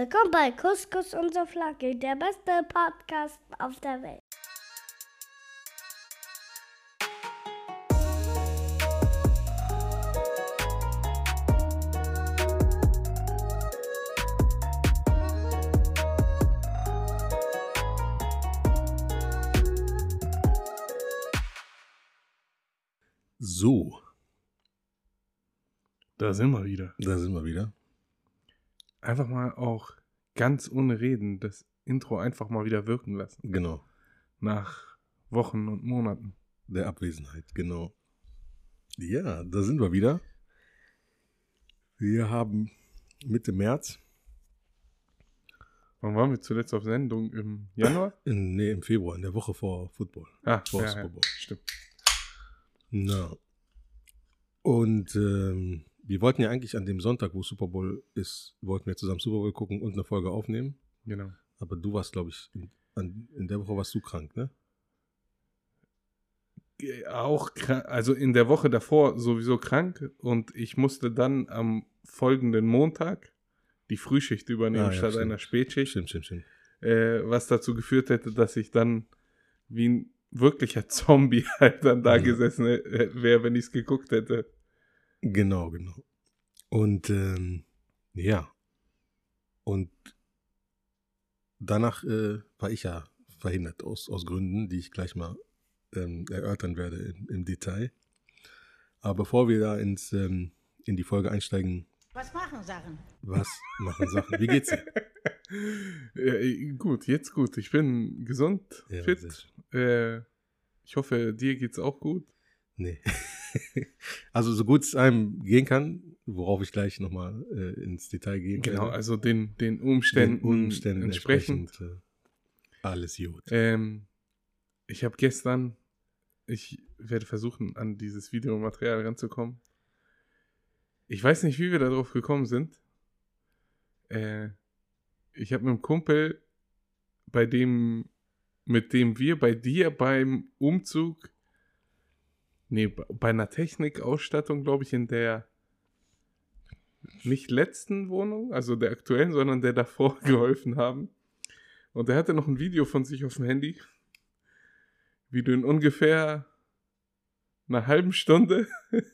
Willkommen bei Couscous und so Flagge, der beste Podcast auf der Welt. So, Da sind wir wieder. da sind wir wieder. Einfach mal auch ganz ohne Reden das Intro einfach mal wieder wirken lassen. Genau, Nach Wochen und Monaten. der Abwesenheit, genau. Ja, da sind wir wieder. Wir haben Mitte März, Wann waren wir zuletzt auf Sendung? Im Januar? in, nee, im Februar, in der Woche vor Football. Ah, Vor ja, Super ja, stimmt. Na. Und ähm, wir wollten ja eigentlich an dem Sonntag, wo Super Bowl ist, wollten wir zusammen Super Bowl gucken und eine Folge aufnehmen. Genau. Aber du warst, glaube ich, in, an, in der Woche warst du krank, ne? Auch, krank- also in der Woche davor sowieso krank und ich musste dann am folgenden Montag die Frühschicht übernehmen Ah, ja, statt stimmt. einer Spätschicht. Stimmt, stimmt, stimmt. äh, was dazu geführt hätte, dass ich dann wie ein wirklicher Zombie halt dann da Ja. gesessen äh, wäre, wenn ich es geguckt hätte. Genau, genau. Und ähm, ja. Und danach äh, war ich ja verhindert aus, aus Gründen, die ich gleich mal ähm, erörtern werde im, im Detail. Aber bevor wir da ins, ähm, in die Folge einsteigen, Was machen Sachen? was machen Sachen? Wie geht's dir? Äh, gut, jetzt gut. Ich bin gesund, Ja, fit. Äh, ich hoffe, dir geht's auch gut. Nee. also so gut es einem gehen kann, worauf ich gleich nochmal äh, ins Detail gehen Genau, werde. also den, den Umständen, Den Umständen entsprechend. entsprechend. äh, alles gut. Ähm, ich habe gestern, ich werde versuchen, an dieses Videomaterial ranzukommen. Ich weiß nicht, wie wir darauf gekommen sind. Äh, ich habe mit einem Kumpel, bei dem, mit dem wir bei dir beim Umzug, nee, bei einer Technikausstattung, glaube ich, in der nicht letzten Wohnung, also der aktuellen, sondern der davor geholfen haben. Und er hatte noch ein Video von sich auf dem Handy, wie du in ungefähr einer halben Stunde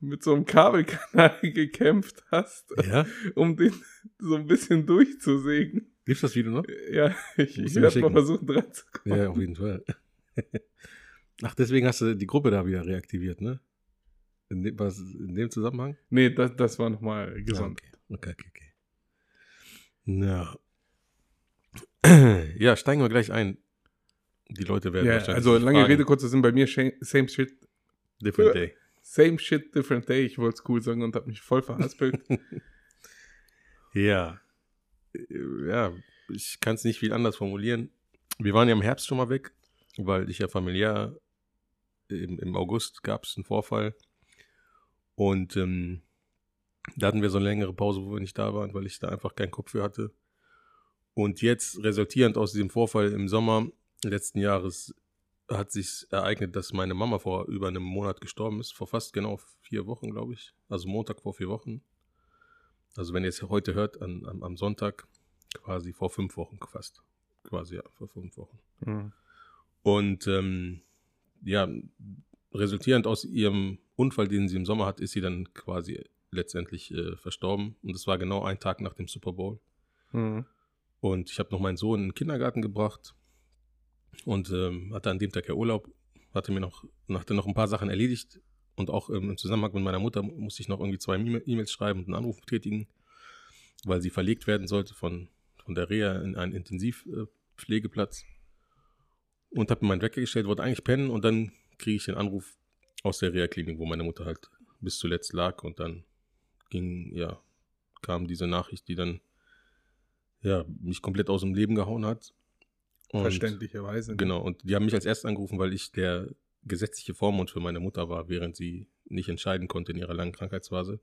mit so einem Kabelkanal gekämpft hast, Ja? um den so ein bisschen durchzusägen. Gibt's das Video noch? Ja, ich, ich werde mal versuchen dran zu kommen. Ja, auf jeden Fall. Ach, deswegen hast du die Gruppe da wieder reaktiviert, ne? In dem, was, in dem Zusammenhang? Nee, das, das war nochmal gesund. Ah, okay. okay, okay, okay. Na. Ja, steigen wir gleich ein. Die Leute werden Ja, wahrscheinlich also lange fragen, Rede, kurzer Sinn, bei mir same shit, Different day. same shit, different day. Ich wollte es cool sagen und habe mich voll verhaspelt. Ja. Ja, ich kann es nicht viel anders formulieren. Wir waren ja im Herbst schon mal weg, weil ich ja familiär im, im August gab es einen Vorfall. Und ähm, da hatten wir so eine längere Pause, wo wir nicht da waren, weil ich da einfach keinen Kopf für hatte. Und jetzt, resultierend aus diesem Vorfall im Sommer letzten Jahres, hat sich ereignet, dass meine Mama vor über einem Monat gestorben ist. Vor fast genau vier Wochen, glaube ich. Also Montag vor vier Wochen. Also wenn ihr es heute hört, an, am, am Sonntag, quasi vor fünf Wochen fast. Quasi, ja, vor fünf Wochen. Mhm. Und ähm, ja, resultierend aus ihrem Unfall, den sie im Sommer hat, ist sie dann quasi letztendlich äh, verstorben. Und das war genau ein Tag nach dem Super Bowl. Mhm. Und ich habe noch meinen Sohn in den Kindergarten gebracht und ähm, hatte an dem Tag ja Urlaub, hatte mir noch, hatte noch ein paar Sachen erledigt und auch ähm, im Zusammenhang mit meiner Mutter musste ich noch irgendwie zwei E-Mails schreiben und einen Anruf tätigen, weil sie verlegt werden sollte von, von der Reha in einen Intensivpflegeplatz. Und habe mir meinen Wecker gestellt, wollte eigentlich pennen und dann kriege ich den Anruf aus der Reha-Klinik, wo meine Mutter halt bis zuletzt lag und dann ging, ja, kam diese Nachricht, die dann ja, mich komplett aus dem Leben gehauen hat. Und- Verständlicherweise. Genau, und die haben mich als erstes angerufen, weil ich der gesetzliche Vormund für meine Mutter war, während sie nicht entscheiden konnte in ihrer langen Krankheitsphase.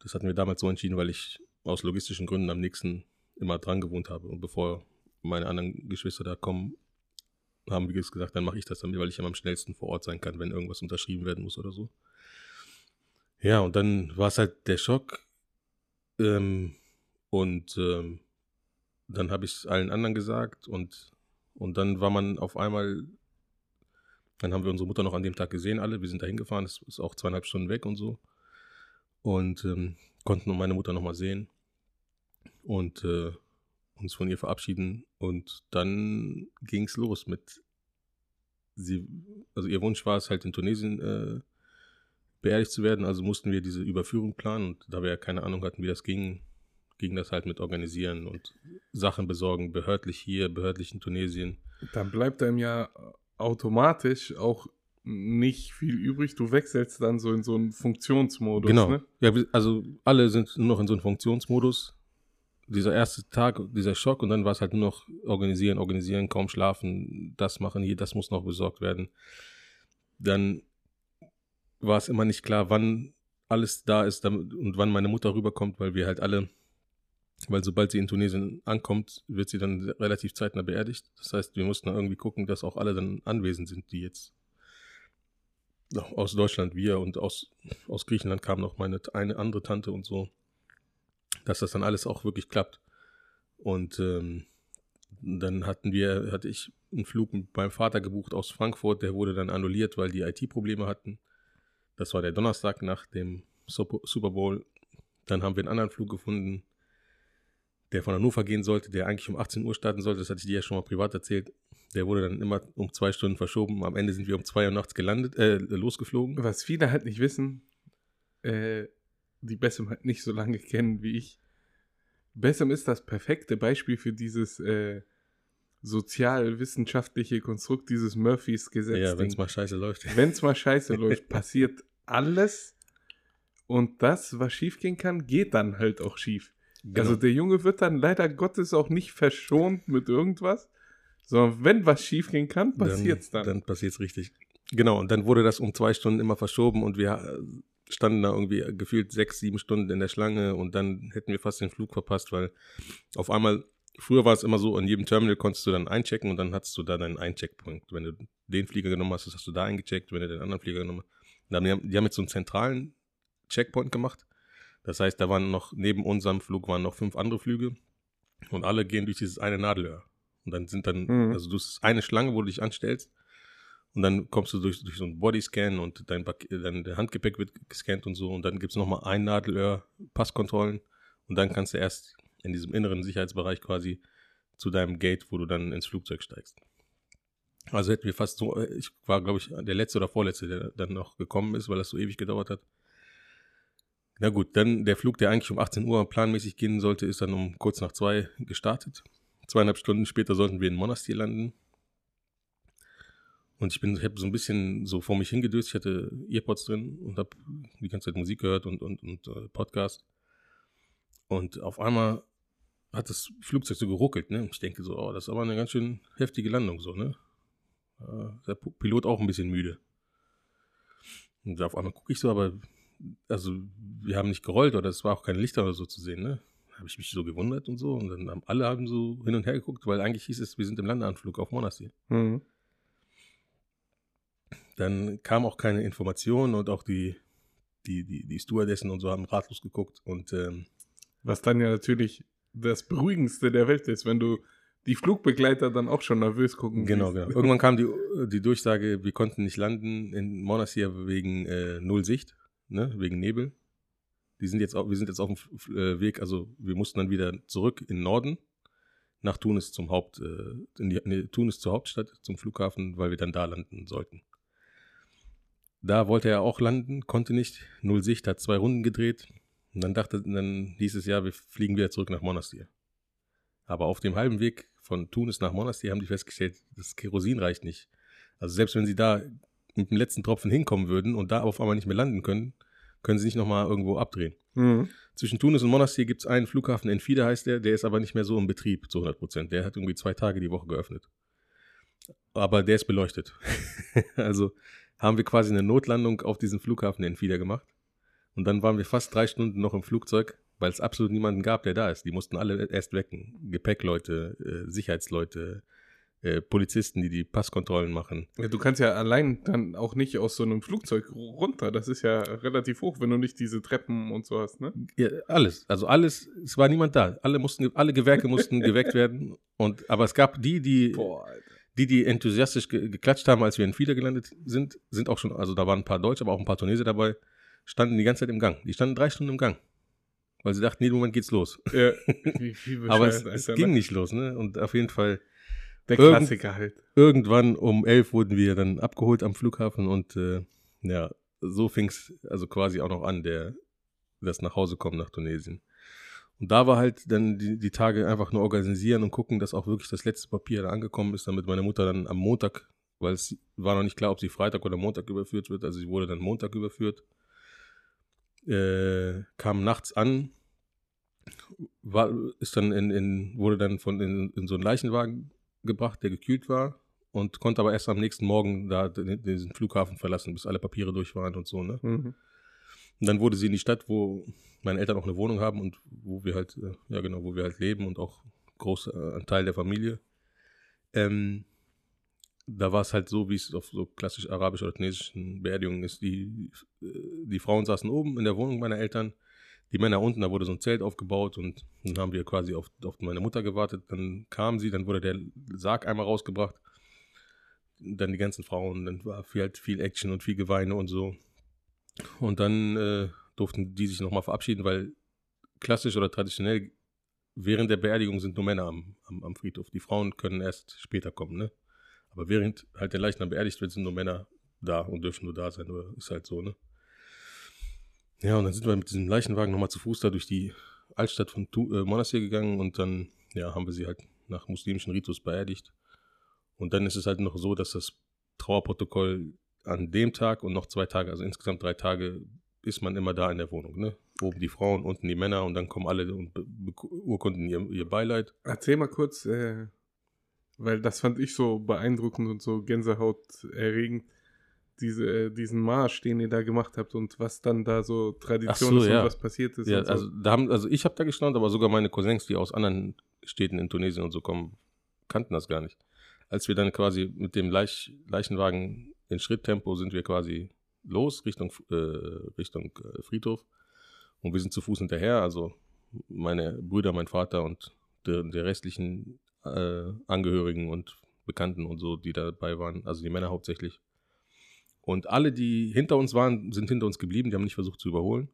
Das hatten wir damals so entschieden, weil ich aus logistischen Gründen am nächsten immer dran gewohnt habe. Und bevor meine anderen Geschwister da kommen, haben wir gesagt, dann mache ich das damit, weil ich am schnellsten vor Ort sein kann, wenn irgendwas unterschrieben werden muss oder so. Ja, und dann war es halt der Schock. Ähm, und ähm, dann habe ich es allen anderen gesagt und, und dann war man auf einmal, dann haben wir unsere Mutter noch an dem Tag gesehen, alle. Wir sind da hingefahren, es ist auch zweieinhalb Stunden weg und so. Und ähm, konnten meine Mutter nochmal sehen und äh, uns von ihr verabschieden. Und dann ging es los mit sie, also ihr Wunsch war es halt in Tunesien äh, beerdigt zu werden, also mussten wir diese Überführung planen und da wir ja keine Ahnung hatten, wie das ging, ging das halt mit organisieren und Sachen besorgen, behördlich hier, behördlich in Tunesien. Dann bleibt einem ja automatisch auch nicht viel übrig. Du wechselst dann so in so einen Funktionsmodus. Genau. Ne? Ja, also alle sind nur noch in so einem Funktionsmodus. Dieser erste Tag, dieser Schock und dann war es halt nur noch organisieren, organisieren, kaum schlafen, das machen hier, das muss noch besorgt werden. Dann war es immer nicht klar, wann alles da ist und wann meine Mutter rüberkommt, weil wir halt alle, weil sobald sie in Tunesien ankommt, wird sie dann relativ zeitnah beerdigt. Das heißt, wir mussten irgendwie gucken, dass auch alle dann anwesend sind, die jetzt aus Deutschland, wir und aus, aus Griechenland kam noch meine eine andere Tante und so, dass das dann alles auch wirklich klappt. Und ähm, dann hatten wir, hatte ich einen Flug mit meinem Vater gebucht aus Frankfurt, der wurde dann annulliert, weil die IT-Probleme hatten. Das war der Donnerstag nach dem Sup- Super Bowl. Dann haben wir einen anderen Flug gefunden, der von Hannover gehen sollte, der eigentlich um 18 Uhr starten sollte. Das hatte ich dir ja schon mal privat erzählt. Der wurde dann immer um zwei Stunden verschoben. Am Ende sind wir um zwei Uhr nachts gelandet, äh, losgeflogen. Was viele halt nicht wissen, äh, die Bessem halt nicht so lange kennen wie ich. Bessem ist das perfekte Beispiel für dieses äh, sozialwissenschaftliche Konstrukt, dieses Murphys Gesetz. Ja, wenn es mal scheiße läuft. Wenn es mal scheiße läuft, passiert alles. Und das, was schief gehen kann, geht dann halt auch schief. Also der Junge wird dann leider Gottes auch nicht verschont mit irgendwas, sondern wenn was schief gehen kann, passiert's dann. Dann passiert's richtig. Genau, und dann wurde das um zwei Stunden immer verschoben und wir äh, standen da irgendwie gefühlt sechs, sieben Stunden in der Schlange und dann hätten wir fast den Flug verpasst, weil auf einmal, früher war es immer so, in jedem Terminal konntest du dann einchecken und dann hattest du da deinen Eincheckpunkt. Wenn du den Flieger genommen hast, hast du da eingecheckt, wenn du den anderen Flieger genommen hast. Dann, die, haben, die haben jetzt so einen zentralen Checkpoint gemacht. Das heißt, da waren noch, neben unserem Flug waren noch fünf andere Flüge und alle gehen durch dieses eine Nadelöhr. Und dann sind dann, Mhm. also du hast eine Schlange, wo du dich anstellst und dann kommst du durch, durch so einen Bodyscan und dein, dein Handgepäck wird gescannt und so und dann gibt es nochmal ein Nadelöhr, Passkontrollen und dann kannst du erst in diesem inneren Sicherheitsbereich quasi zu deinem Gate, wo du dann ins Flugzeug steigst. Also hätten wir fast so, ich war glaube ich der letzte oder vorletzte, der dann noch gekommen ist, weil das so ewig gedauert hat. Na gut, dann der Flug, der eigentlich um 18 Uhr planmäßig gehen sollte, ist dann um kurz nach zwei gestartet. Zweieinhalb Stunden später sollten wir in Monastir landen. Und ich bin, ich habe so ein bisschen so vor mich hingedöst. Ich hatte Earpods drin und habe die ganze Zeit Musik gehört und, und, und äh, Podcast. Und auf einmal hat das Flugzeug so geruckelt. Ne? Ich denke so, oh, das ist aber eine ganz schön heftige Landung so, ne? Äh, der Pilot auch ein bisschen müde. Und auf einmal gucke ich so, aber also wir haben nicht gerollt oder es war auch kein Lichter oder so zu sehen, ne? Habe ich mich so gewundert und so. Und dann haben alle haben so hin und her geguckt, weil eigentlich hieß es, wir sind im Landeanflug auf Monastir. Mhm. Dann kam auch keine Information und auch die, die, die, die Stewardessen und so haben ratlos geguckt. Und ähm, Was dann ja natürlich das Beruhigendste der Welt ist, wenn du die Flugbegleiter dann auch schon nervös gucken genau, siehst. genau. Irgendwann kam die, die Durchsage, wir konnten nicht landen in Monastir wegen äh, Null Sicht, ne? wegen Nebel. Die sind jetzt wir sind jetzt auf dem äh, Weg, also wir mussten dann wieder zurück in den Norden nach Tunis zum Haupt, äh, in die, nee, Tunis zur Hauptstadt, zum Flughafen, weil wir dann da landen sollten. Da wollte er auch landen, konnte nicht. Null Sicht, hat zwei Runden gedreht. Und dann dachte, dann hieß es ja, wir fliegen wieder zurück nach Monastir. Aber auf dem halben Weg von Tunis nach Monastir haben die festgestellt, das Kerosin reicht nicht. Also selbst wenn sie da mit dem letzten Tropfen hinkommen würden und da auf einmal nicht mehr landen können, können sie nicht nochmal irgendwo abdrehen. Mhm. Zwischen Tunis und Monastir gibt es einen Flughafen, Enfida heißt der, der ist aber nicht mehr so im Betrieb zu 100 Prozent. Der hat irgendwie zwei Tage die Woche geöffnet. Aber der ist beleuchtet. also haben wir quasi eine Notlandung auf diesem Flughafen Enfida gemacht. Und dann waren wir fast drei Stunden noch im Flugzeug, weil es absolut niemanden gab, der da ist. Die mussten alle erst wecken. Gepäckleute, äh, Sicherheitsleute, äh, Polizisten, die die Passkontrollen machen. Ja, du kannst ja allein dann auch nicht aus so einem Flugzeug runter. Das ist ja relativ hoch, wenn du nicht diese Treppen und so hast, ne? Ja, alles, also alles, es war niemand da. Alle mussten, alle Gewerke mussten geweckt werden. Und, aber es gab die, die, Boah, Alter. Die, die enthusiastisch ge geklatscht haben, als wir in Fieder gelandet sind, sind auch schon, also da waren ein paar Deutsche, aber auch ein paar Tunesier dabei, standen die ganze Zeit im Gang. Die standen drei Stunden im Gang. Weil sie dachten, jeden Moment geht's los. Ja, wie, wie aber es, es ging ne? nicht los, ne? Und auf jeden Fall, Der Irgend- Klassiker halt. irgendwann um elf wurden wir dann abgeholt am Flughafen und äh, ja, so fing's also quasi auch noch an, der das nach Hause kommen nach Tunesien. Und da war halt dann die, die Tage einfach nur organisieren und gucken, dass auch wirklich das letzte Papier da angekommen ist, damit meine Mutter dann am Montag, weil es war noch nicht klar, ob sie Freitag oder Montag überführt wird, also sie wurde dann Montag überführt, äh, kam nachts an, war, ist dann in, in, wurde dann von in, in so einen Leichenwagen gebracht, der gekühlt war und konnte aber erst am nächsten Morgen da den, diesen Flughafen verlassen, bis alle Papiere durch waren und so, ne? Mhm. Und dann wurde sie in die Stadt, wo meine Eltern auch eine Wohnung haben und wo wir halt, äh, ja genau, wo wir halt leben und auch äh, ein Teil der Familie. Ähm, da war es halt so, wie es auf so klassisch arabisch oder tunesischen Beerdigungen ist. Die, äh, die Frauen saßen oben in der Wohnung meiner Eltern, die Männer unten, da wurde so ein Zelt aufgebaut und dann haben wir quasi auf, auf meine Mutter gewartet. Dann kam sie, dann wurde der Sarg einmal rausgebracht. Dann die ganzen Frauen, dann war viel, halt viel Action und viel Geweine und so. Und dann äh, durften die sich nochmal verabschieden, weil klassisch oder traditionell während der Beerdigung sind nur Männer am, am, am Friedhof. Die Frauen können erst später kommen, ne? Aber während halt der Leichnam beerdigt wird, sind nur Männer da und dürfen nur da sein, oder ist halt so, ne? Ja, und dann sind wir mit diesem Leichenwagen nochmal zu Fuß da durch die Altstadt von tu äh, Monastir gegangen und dann, ja, haben wir sie halt nach muslimischen Ritus beerdigt. Und dann ist es halt noch so, dass das Trauerprotokoll an dem Tag und noch zwei Tage, also insgesamt drei Tage, ist man immer da in der Wohnung, ne? Oben die Frauen, unten die Männer und dann kommen alle und urkunden ihr, ihr Beileid. Erzähl mal kurz, äh, weil das fand ich so beeindruckend und so gänsehauterregend, diese, äh, diesen Marsch, den ihr da gemacht habt und was dann da so Tradition so, ist ja. und was passiert ist. Ja, so. also, da haben, also ich habe da gestaunt, aber sogar meine Cousins, die aus anderen Städten in Tunesien und so kommen, kannten das gar nicht. Als wir dann quasi mit dem Leich, Leichenwagen in Schritttempo sind wir quasi los Richtung, äh, Richtung äh, Friedhof und wir sind zu Fuß hinterher. Also meine Brüder, mein Vater und der, der restlichen äh, Angehörigen und Bekannten und so, die dabei waren, also die Männer hauptsächlich. Und alle, die hinter uns waren, sind hinter uns geblieben, die haben nicht versucht zu überholen.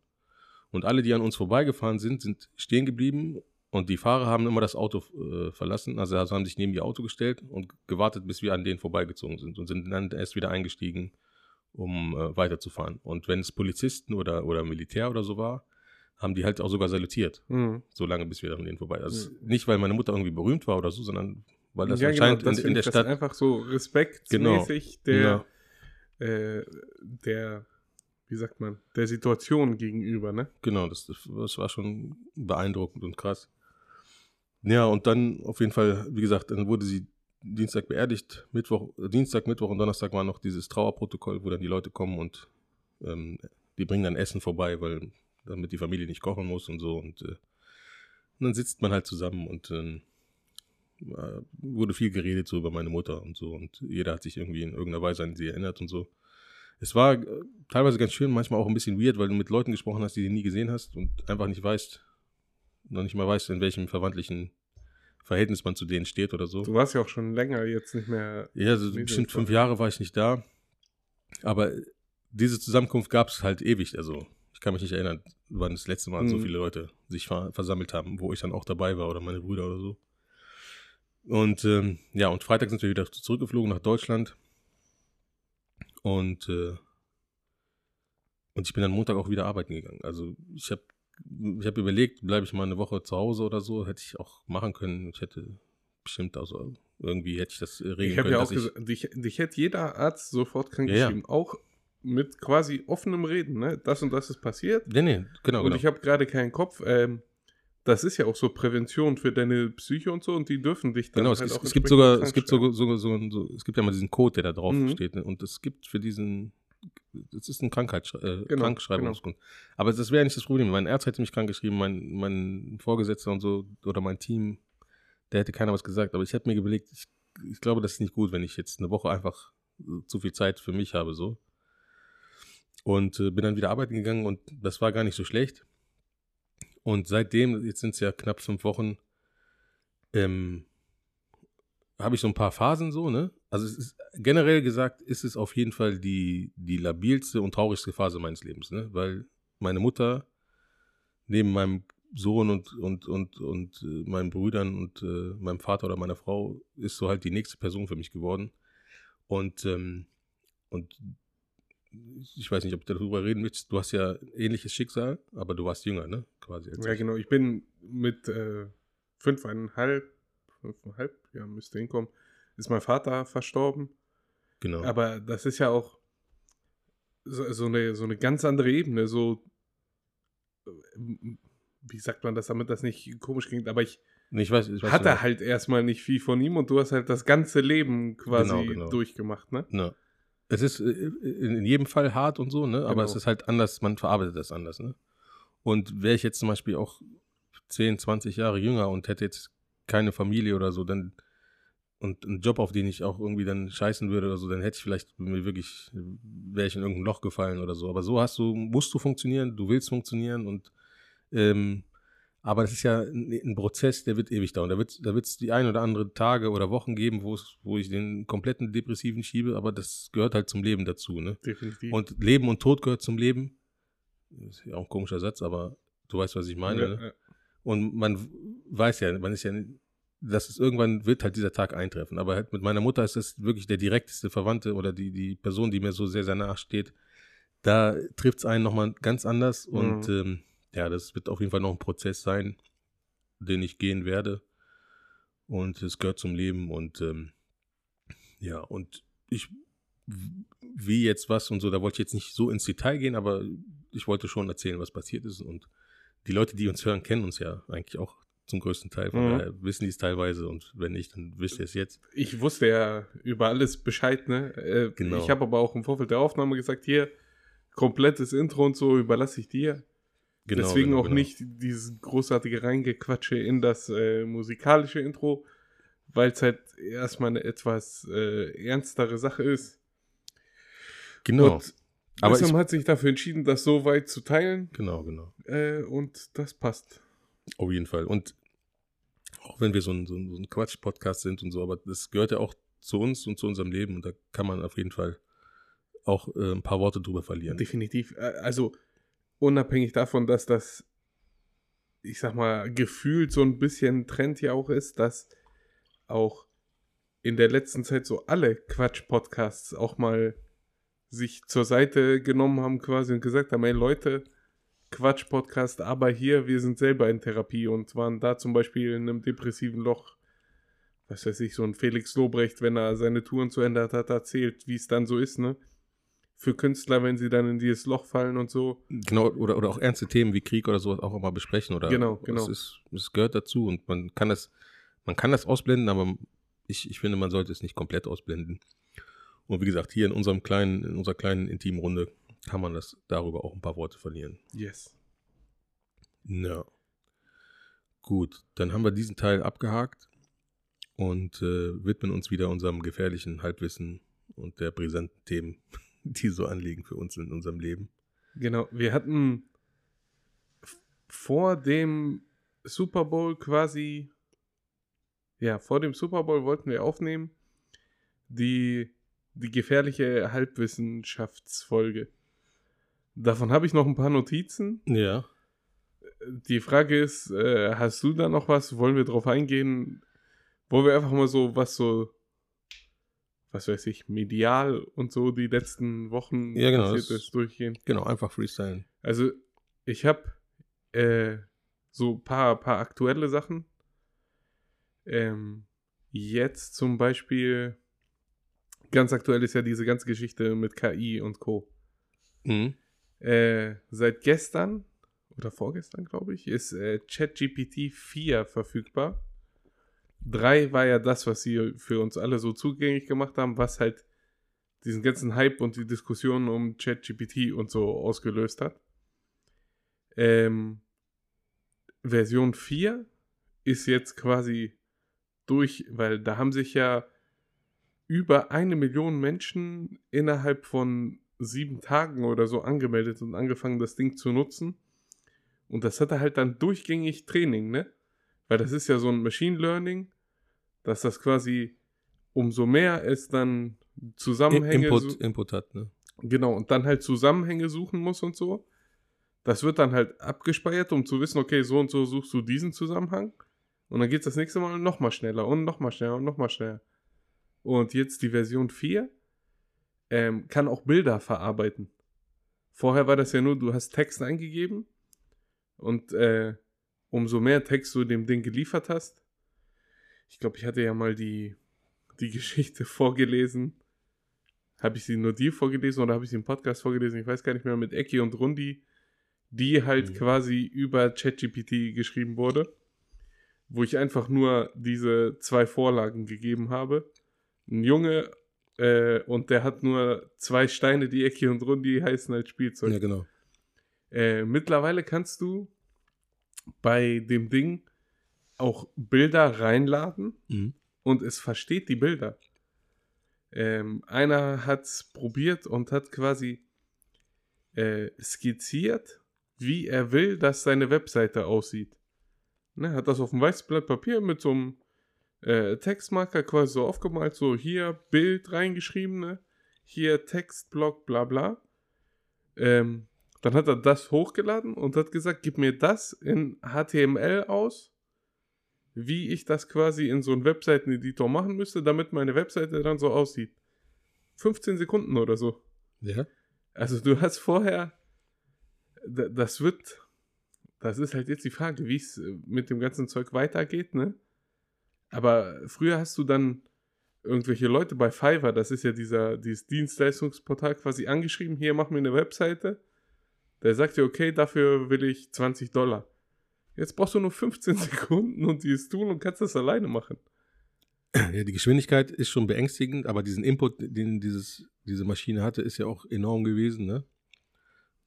Und alle, die an uns vorbeigefahren sind, sind stehen geblieben und die Fahrer haben immer das Auto äh, verlassen, also, also haben sich neben ihr Auto gestellt und gewartet, bis wir an denen vorbeigezogen sind und sind dann erst wieder eingestiegen, um äh, weiterzufahren. Und wenn es Polizisten oder, oder Militär oder so war, haben die halt auch sogar salutiert, Mhm. so lange bis wir an denen vorbei. Also Mhm. nicht, weil meine Mutter irgendwie berühmt war oder so, sondern weil das ja, anscheinend genau, das in, in der ich, das Stadt. einfach so respektmäßig der, äh, der, wie sagt man, der Situation gegenüber, ne? Genau, das, das war schon beeindruckend und krass. Ja, und dann auf jeden Fall, wie gesagt, dann wurde sie Dienstag beerdigt, Mittwoch, äh, Dienstag, Mittwoch und Donnerstag war noch dieses Trauerprotokoll, wo dann die Leute kommen und ähm, die bringen dann Essen vorbei, weil damit die Familie nicht kochen muss und so. Und, äh, und dann sitzt man halt zusammen und ähm, äh, wurde viel geredet so über meine Mutter und so und jeder hat sich irgendwie in irgendeiner Weise an sie erinnert und so. Es war äh, teilweise ganz schön, manchmal auch ein bisschen weird, weil du mit Leuten gesprochen hast, die du nie gesehen hast und einfach nicht weißt, noch nicht mal weißt, in welchem verwandtlichen Verhältnis man zu denen steht oder so. Du warst ja auch schon länger jetzt nicht mehr. Ja, so bestimmt fünf. Jahre war ich nicht da. Aber diese Zusammenkunft gab es halt ewig. Also ich kann mich nicht erinnern, wann das letzte Mal so Mhm. viele Leute sich ver versammelt haben, wo ich dann auch dabei war oder meine Brüder oder so. Und ähm, ja, und Freitag sind wir wieder zurückgeflogen nach Deutschland. Und, äh, und ich bin dann Montag auch wieder arbeiten gegangen. Also ich habe ich hab überlegt, bleibe ich mal eine Woche zu Hause oder so. Hätte ich auch machen können. Ich hätte bestimmt, also irgendwie hätte ich das regeln Ich habe können. ja auch gesagt, dich, dich hätte jeder Arzt sofort krank Ja, ja. geschrieben. Auch mit quasi offenem Reden, ne? Das und das ist passiert. Nee, nee, genau, und genau. ich habe gerade keinen Kopf. Ähm, das ist ja auch so Prävention für deine Psyche und so und die dürfen dich dann Genau, es, halt es, auch es gibt sogar, es gibt sogar, sogar, so, so, es gibt ja mal diesen Code, der da drauf Mhm. steht. Ne? Und es gibt für diesen, es ist ein Krankheits, äh, Genau, Krankschreibungsgrund. Aber das wäre nicht das Problem. Mein Arzt hätte mich krank geschrieben, mein, mein Vorgesetzter und so, oder mein Team, der hätte keiner was gesagt. Aber ich hätte mir überlegt, ich, ich glaube, das ist nicht gut, wenn ich jetzt eine Woche einfach äh, zu viel Zeit für mich habe, so. Und äh, bin dann wieder arbeiten gegangen und das war gar nicht so schlecht. Und seitdem, jetzt sind es ja knapp fünf Wochen, ähm, habe ich so ein paar Phasen so, ne? Also es ist generell gesagt, ist es auf jeden Fall die, die labilste und traurigste Phase meines Lebens, ne? Weil meine Mutter neben meinem Sohn und, und, und, und äh, meinen Brüdern und äh, meinem Vater oder meiner Frau ist so halt die nächste Person für mich geworden. Und, ähm, und ich weiß nicht, ob du darüber reden willst. Du hast ja ähnliches Schicksal, aber du warst jünger, ne? Quasi. Ja, genau. Ich bin mit äh, fünfeinhalb, fünfeinhalb, ja, müsste hinkommen, ist mein Vater verstorben. Genau. Aber das ist ja auch so, so, eine, so eine ganz andere Ebene. So, äh, wie sagt man das, damit das nicht komisch klingt, aber ich ich weiß, ich weiß hatte genau. halt erstmal nicht viel von ihm und du hast halt das ganze Leben quasi Genau, genau. durchgemacht, ne? Ja. Es ist äh, in jedem Fall hart und so, ne? Aber Genau. es ist halt anders, man verarbeitet das anders, ne? Und wäre ich jetzt zum Beispiel auch 10, 20 Jahre jünger und hätte jetzt keine Familie oder so, dann und einen Job, auf den ich auch irgendwie dann scheißen würde oder so, dann hätte ich vielleicht mir wirklich, wäre ich in irgendein Loch gefallen oder so. Aber so hast du, musst du funktionieren, du willst funktionieren und ähm, aber das ist ja ein, ein Prozess, der wird ewig dauern. Da wird da wird's die ein oder andere Tage oder Wochen geben, wo es, wo ich den kompletten Depressiven schiebe, aber das gehört halt zum Leben dazu, ne? Definitiv. Und Leben und Tod gehört zum Leben. Das ist ja auch ein komischer Satz, aber du weißt, was ich meine, ja, ne? ja. Und man weiß ja, man ist ja, dass es irgendwann wird halt dieser Tag eintreffen. Aber halt mit meiner Mutter ist das wirklich der direkteste Verwandte oder die, die Person, die mir so sehr, sehr nahe steht. Da trifft es einen nochmal ganz anders. Und ähm, ja, das wird auf jeden Fall noch ein Prozess sein, den ich gehen werde. Und es gehört zum Leben. Und ähm, ja, und ich, wie jetzt was und so, da wollte ich jetzt nicht so ins Detail gehen, aber ich wollte schon erzählen, was passiert ist. Und die Leute, die uns hören, kennen uns ja eigentlich auch zum größten Teil. Von Mhm. daher wissen die es teilweise und wenn nicht, dann wisst ihr es jetzt. Ich wusste ja über alles Bescheid, ne? Äh, Genau. Ich habe aber auch im Vorfeld der Aufnahme gesagt, hier, komplettes Intro und so überlasse ich dir. Genau, Deswegen genau, auch genau. nicht dieses großartige Reingequatsche in das äh, musikalische Intro, weil es halt erstmal eine etwas äh, ernstere Sache ist. Genau, Und Aber ich- hat sich dafür entschieden, das so weit zu teilen genau, genau. äh, und das passt. Auf jeden Fall. Und auch wenn wir so ein, so ein, Quatsch-Podcast sind und so, aber das gehört ja auch zu uns und zu unserem Leben und da kann man auf jeden Fall auch äh, ein paar Worte drüber verlieren. Definitiv. Also unabhängig davon, dass das, ich sag mal, gefühlt so ein bisschen Trend ja auch ist, dass auch in der letzten Zeit so alle Quatsch-Podcasts auch mal sich zur Seite genommen haben quasi und gesagt haben, ey Leute, Quatsch-Podcast, aber hier, wir sind selber in Therapie und waren da zum Beispiel in einem depressiven Loch. Was weiß ich, so ein Felix Lobrecht, wenn er seine Touren zu Ende hat, erzählt, wie es dann so ist, ne? Für Künstler, wenn sie dann in dieses Loch fallen und so. Genau, oder, oder auch ernste Themen wie Krieg oder sowas auch mal besprechen. Oder Genau, genau. Es, ist, es gehört dazu und man kann das, man kann das ausblenden, aber ich, ich finde, man sollte es nicht komplett ausblenden. Und wie gesagt, hier in unserem kleinen, in unserer kleinen intimen Runde kann man das darüber auch ein paar Worte verlieren. Yes. Ja. Gut, dann haben wir diesen Teil abgehakt und äh, widmen uns wieder unserem gefährlichen Halbwissen und der brisanten Themen, die so anliegen für uns in unserem Leben. Genau, wir hatten vor dem Super Bowl quasi, ja, vor dem Super Bowl wollten wir aufnehmen, die, die gefährliche Halbwissenschaftsfolge. Davon habe ich noch ein paar Notizen. Ja. Die Frage ist, äh, hast du da noch was? Wollen wir drauf eingehen? Wollen wir einfach mal so, was so, was weiß ich, medial und so die letzten Wochen Ja, genau, passiert das- ist, durchgehen? Genau, einfach freestylen. Also, ich habe äh, so ein paar, paar aktuelle Sachen. Ähm, jetzt zum Beispiel, ganz aktuell ist ja diese ganze Geschichte mit KI und Co. Mhm. Äh, seit gestern oder vorgestern, glaube ich, ist äh, ChatGPT 4 verfügbar. 3 war ja das, was sie für uns alle so zugänglich gemacht haben, was halt diesen ganzen Hype und die Diskussion um ChatGPT und so ausgelöst hat. Ähm, Version 4 ist jetzt quasi durch, weil da haben sich ja über eine Million Menschen innerhalb von sieben Tagen oder so angemeldet und angefangen, das Ding zu nutzen. Und das hatte halt dann durchgängig Training, ne? Weil das ist ja so ein Machine Learning, dass das quasi umso mehr es dann Zusammenhänge Input, su- Input hat, ne? genau und dann halt Zusammenhänge suchen muss und so. Das wird dann halt abgespeichert, um zu wissen, okay, so und so suchst du diesen Zusammenhang. Und dann geht es das nächste Mal nochmal schneller und nochmal schneller und nochmal schneller. Und jetzt die Version 4 ähm, kann auch Bilder verarbeiten. Vorher war das ja nur, du hast Text eingegeben und äh, umso mehr Text du dem Ding geliefert hast. Ich glaube, ich hatte ja mal die, die Geschichte vorgelesen. Habe ich sie nur dir vorgelesen oder habe ich sie im Podcast vorgelesen? Ich weiß gar nicht mehr, mit Eki und Rundi, die halt Mhm. quasi über ChatGPT geschrieben wurde, wo ich einfach nur diese zwei Vorlagen gegeben habe. Ein Junge äh, und der hat nur zwei Steine, die Eki und Rundi heißen als Spielzeug. Ja, genau. Äh, mittlerweile kannst du bei dem Ding auch Bilder reinladen Mhm. und es versteht die Bilder. Ähm, einer hat es probiert und hat quasi äh, skizziert, wie er will, dass seine Webseite aussieht. Ne, hat das auf dem weißen Blatt Papier mit so einem äh, Textmarker quasi so aufgemalt, so hier Bild reingeschrieben, ne? hier Textblock, bla bla. Ähm, dann hat er das hochgeladen und hat gesagt, gib mir das in HTML aus, wie ich das quasi in so einen Webseiteneditor machen müsste, damit meine Webseite dann so aussieht. 15 Sekunden oder so. Ja. Also du hast vorher, das wird, das ist halt jetzt die Frage, wie es äh, mit dem ganzen Zeug weitergeht, ne? Aber früher hast du dann irgendwelche Leute bei Fiverr, das ist ja dieser, dieses Dienstleistungsportal quasi angeschrieben, hier mach mir eine Webseite. Der sagt dir, okay, dafür will ich 20 Dollar. Jetzt brauchst du nur 15 Sekunden und die ist tun und kannst das alleine machen. Ja, die Geschwindigkeit ist schon beängstigend, aber diesen Input, den dieses, diese Maschine hatte, ist ja auch enorm gewesen, ne?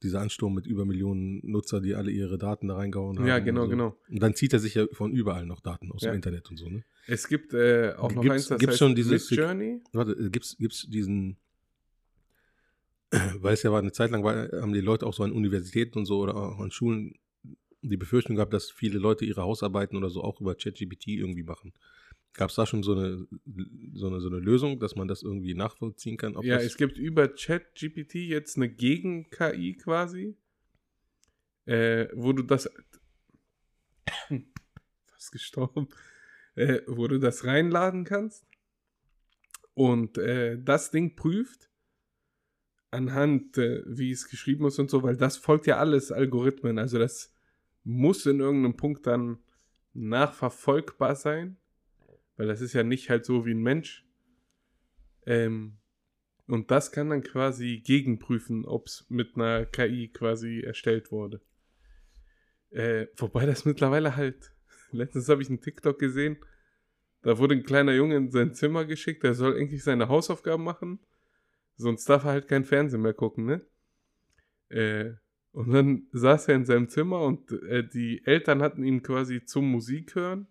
Dieser Ansturm mit über Millionen Nutzer, die alle ihre Daten da reingehauen haben. Ja, und genau, so. genau. Und dann zieht er sich ja von überall noch Daten aus Ja. dem Internet und so, ne? Es gibt äh, auch noch Gibt's- eins, das gibt's heißt schon dieses- Midjourney. Warte, äh, gibt's, gibt's diesen, weil es ja war eine Zeit lang, war, haben die Leute auch so an Universitäten und so oder auch an Schulen die Befürchtung gehabt, dass viele Leute ihre Hausarbeiten oder so auch über ChatGPT irgendwie machen. Gab es da schon so eine, so, eine, so eine Lösung, dass man das irgendwie nachvollziehen kann? ob Ja, es gibt über ChatGPT jetzt eine Gegen-KI quasi, äh, wo du das. Fast gestorben. Äh, wo du das reinladen kannst. Und äh, das Ding prüft anhand, äh, wie es geschrieben ist und so, weil das folgt ja alles Algorithmen. Also das muss in irgendeinem Punkt dann nachverfolgbar sein. Weil das ist ja nicht halt so wie ein Mensch. Ähm, und das kann dann quasi gegenprüfen, ob es mit einer KI quasi erstellt wurde. Äh, wobei das mittlerweile halt. Letztens habe ich einen TikTok gesehen. Da wurde ein kleiner Junge in sein Zimmer geschickt. Der soll eigentlich seine Hausaufgaben machen. Sonst darf er halt kein Fernsehen mehr gucken, ne? Äh, und dann saß er in seinem Zimmer und äh, die Eltern hatten ihn quasi zum Musik hören.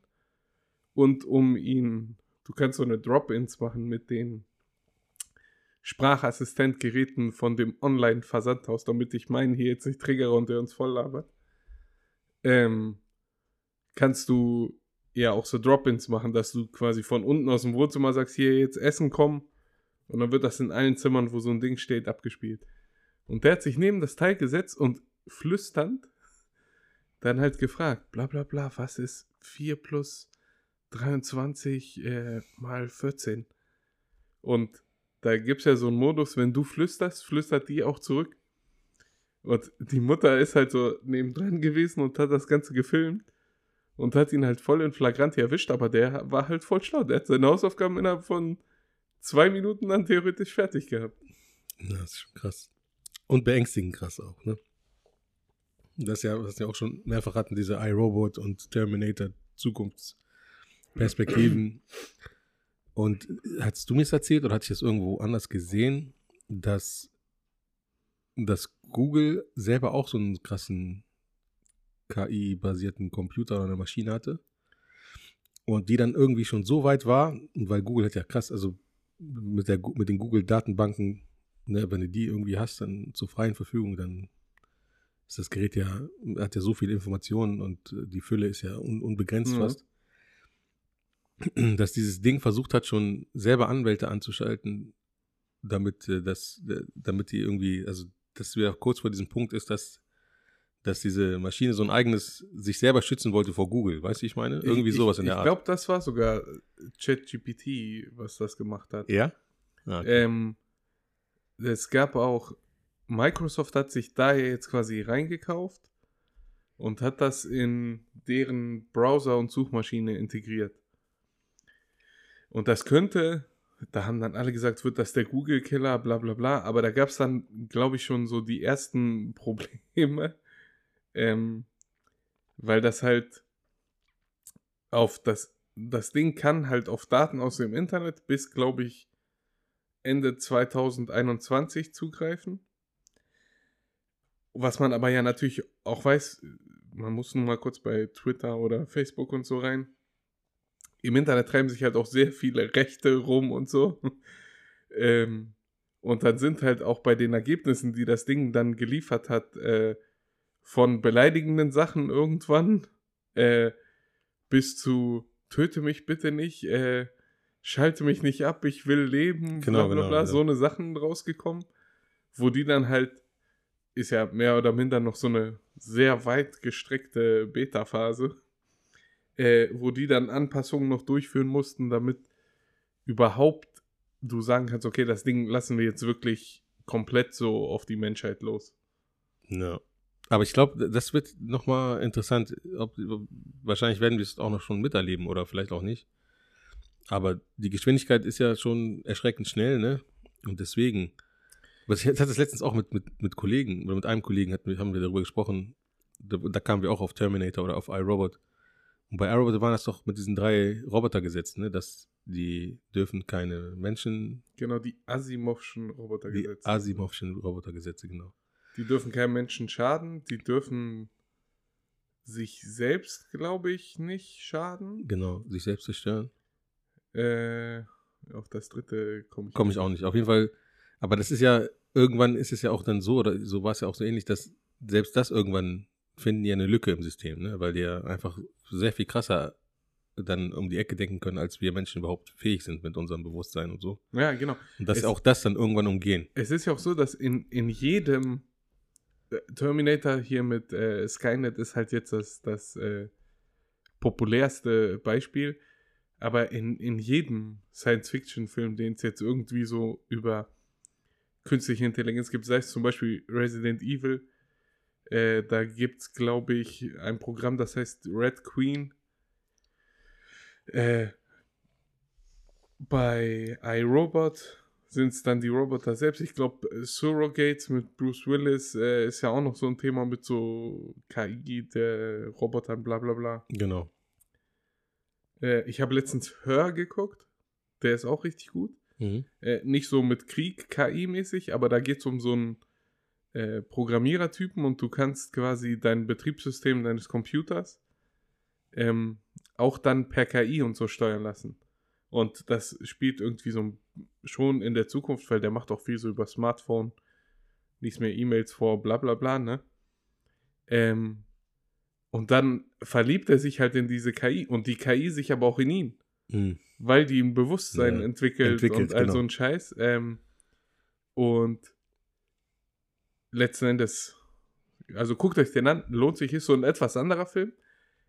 Und um ihn, du kannst so eine Drop-ins machen mit den Sprachassistentgeräten von dem Online-Versandhaus, damit ich meinen hier jetzt nicht triggere und der uns voll labert. Ähm, kannst du ja auch so Drop-ins machen, dass du quasi von unten aus dem Wohnzimmer sagst, hier jetzt Essen kommen. Und dann wird das in allen Zimmern, wo so ein Ding steht, abgespielt. Und der hat sich neben das Teil gesetzt und flüsternd dann halt gefragt, bla bla bla, was ist 4 plus 23 äh, mal 14? Und da gibt es ja so einen Modus, wenn du flüsterst, flüstert die auch zurück. Und die Mutter ist halt so nebendran gewesen und hat das Ganze gefilmt und hat ihn halt voll in Flagranti erwischt, aber der war halt voll schlau. Der hat seine Hausaufgaben innerhalb von zwei Minuten dann theoretisch fertig gehabt. Ja, das ist schon krass. Und beängstigend krass auch, ne? Das ja, was wir auch schon mehrfach hatten, diese iRobot und Terminator Zukunftsperspektiven. und hast du mir das erzählt oder hatte ich das irgendwo anders gesehen, dass, dass Google selber auch so einen krassen KI-basierten Computer oder eine Maschine hatte? Und die dann irgendwie schon so weit war, weil Google hat ja krass, also mit, der, mit den Google-Datenbanken, ne, wenn du die irgendwie hast, dann zur freien Verfügung, dann ist das Gerät ja, hat ja so viele Informationen und äh, die Fülle ist ja un, unbegrenzt Mhm. fast. Dass dieses Ding versucht hat, schon selber Anwälte anzuschalten, damit äh, das, äh, damit die irgendwie, also dass wir kurz vor diesem Punkt ist, dass, dass diese Maschine so ein eigenes, sich selber schützen wollte vor Google, weißt du, ich meine? Irgendwie ich, sowas in ich, der Ich Art. glaube, das war sogar ChatGPT, was das gemacht hat. Ja? Ah, okay. Ähm, es gab auch, Microsoft hat sich da jetzt quasi reingekauft und hat das in deren Browser und Suchmaschine integriert. Und das könnte, da haben dann alle gesagt, wird das der Google-Killer, bla bla bla, aber da gab es dann, glaube ich, schon so die ersten Probleme, ähm, weil das halt auf das, das Ding kann halt auf Daten aus dem Internet bis, glaube ich, Ende 2021 zugreifen. Was man aber ja natürlich auch weiß, man muss nun mal kurz bei Twitter oder Facebook und so rein. Im Internet treiben sich halt auch sehr viele Rechte rum und so. ähm, und dann sind halt auch bei den Ergebnissen, die das Ding dann geliefert hat, äh, von beleidigenden Sachen irgendwann äh, bis zu töte mich bitte nicht, äh, schalte mich nicht ab, ich will leben, Genau, bla bla genau, bla, ja. so eine Sachen rausgekommen, wo die dann halt, ist ja mehr oder minder noch so eine sehr weit gestreckte Beta-Phase, äh, wo die dann Anpassungen noch durchführen mussten, damit überhaupt du sagen kannst, okay, das Ding lassen wir jetzt wirklich komplett so auf die Menschheit los. Ja. Aber ich glaube, das wird nochmal interessant. Ob, wahrscheinlich werden wir es auch noch schon miterleben oder vielleicht auch nicht. Aber die Geschwindigkeit ist ja schon erschreckend schnell, ne? Und deswegen, was ich hatte das letztens auch mit, mit, mit Kollegen oder mit einem Kollegen hatten haben wir darüber gesprochen. Da, da kamen wir auch auf Terminator oder auf iRobot. Und bei iRobot waren das doch mit diesen drei Robotergesetzen, ne? Dass die dürfen keine Menschen, Genau, die Asimovschen die Robotergesetze. Asimovschen Robotergesetze, genau. Die dürfen keinem Menschen schaden, die dürfen sich selbst, glaube ich, nicht schaden. Genau, sich selbst zerstören. Äh, auf das dritte komme ich. Komme ich auch nicht. Auf jeden Fall, aber das ist ja, irgendwann ist es ja auch dann so, oder so war es ja auch so ähnlich, dass selbst das irgendwann finden die ja eine Lücke im System, ne? weil die ja einfach sehr viel krasser dann um die Ecke denken können, als wir Menschen überhaupt fähig sind mit unserem Bewusstsein und so. Ja, genau. Und dass Es- auch das dann irgendwann umgehen. Es ist ja auch so, dass in, in jedem äh, Terminator hier mit äh, Skynet ist halt jetzt das, das äh, populärste Beispiel. Aber in, in jedem Science-Fiction-Film, den es jetzt irgendwie so über künstliche Intelligenz gibt, sei es zum Beispiel Resident Evil, äh, da gibt es, glaube ich, ein Programm, das heißt Red Queen. Äh, bei iRobot sind es dann die Roboter selbst. Ich glaube, Surrogates mit Bruce Willis äh, ist ja auch noch so ein Thema mit so KI der Robotern, bla bla bla. Genau. Äh, ich habe letztens Hör geguckt. Der ist auch richtig gut. Mhm. Äh, nicht so mit Krieg, KI-mäßig, aber da geht es um so einen äh, Programmierertypen und du kannst quasi dein Betriebssystem deines Computers ähm, auch dann per KI und so steuern lassen. Und das spielt irgendwie so schon in der Zukunft, weil der macht auch viel so über Smartphone, liest mir E-Mails vor, bla bla bla, ne? Ähm, und dann verliebt er sich halt in diese KI und die KI sich aber auch in ihn Mhm. weil die ein Bewusstsein Ja, entwickelt, entwickelt, und all genau. so ein Scheiß. Ähm, und letzten Endes, also guckt euch den an, lohnt sich, ist so ein etwas anderer Film.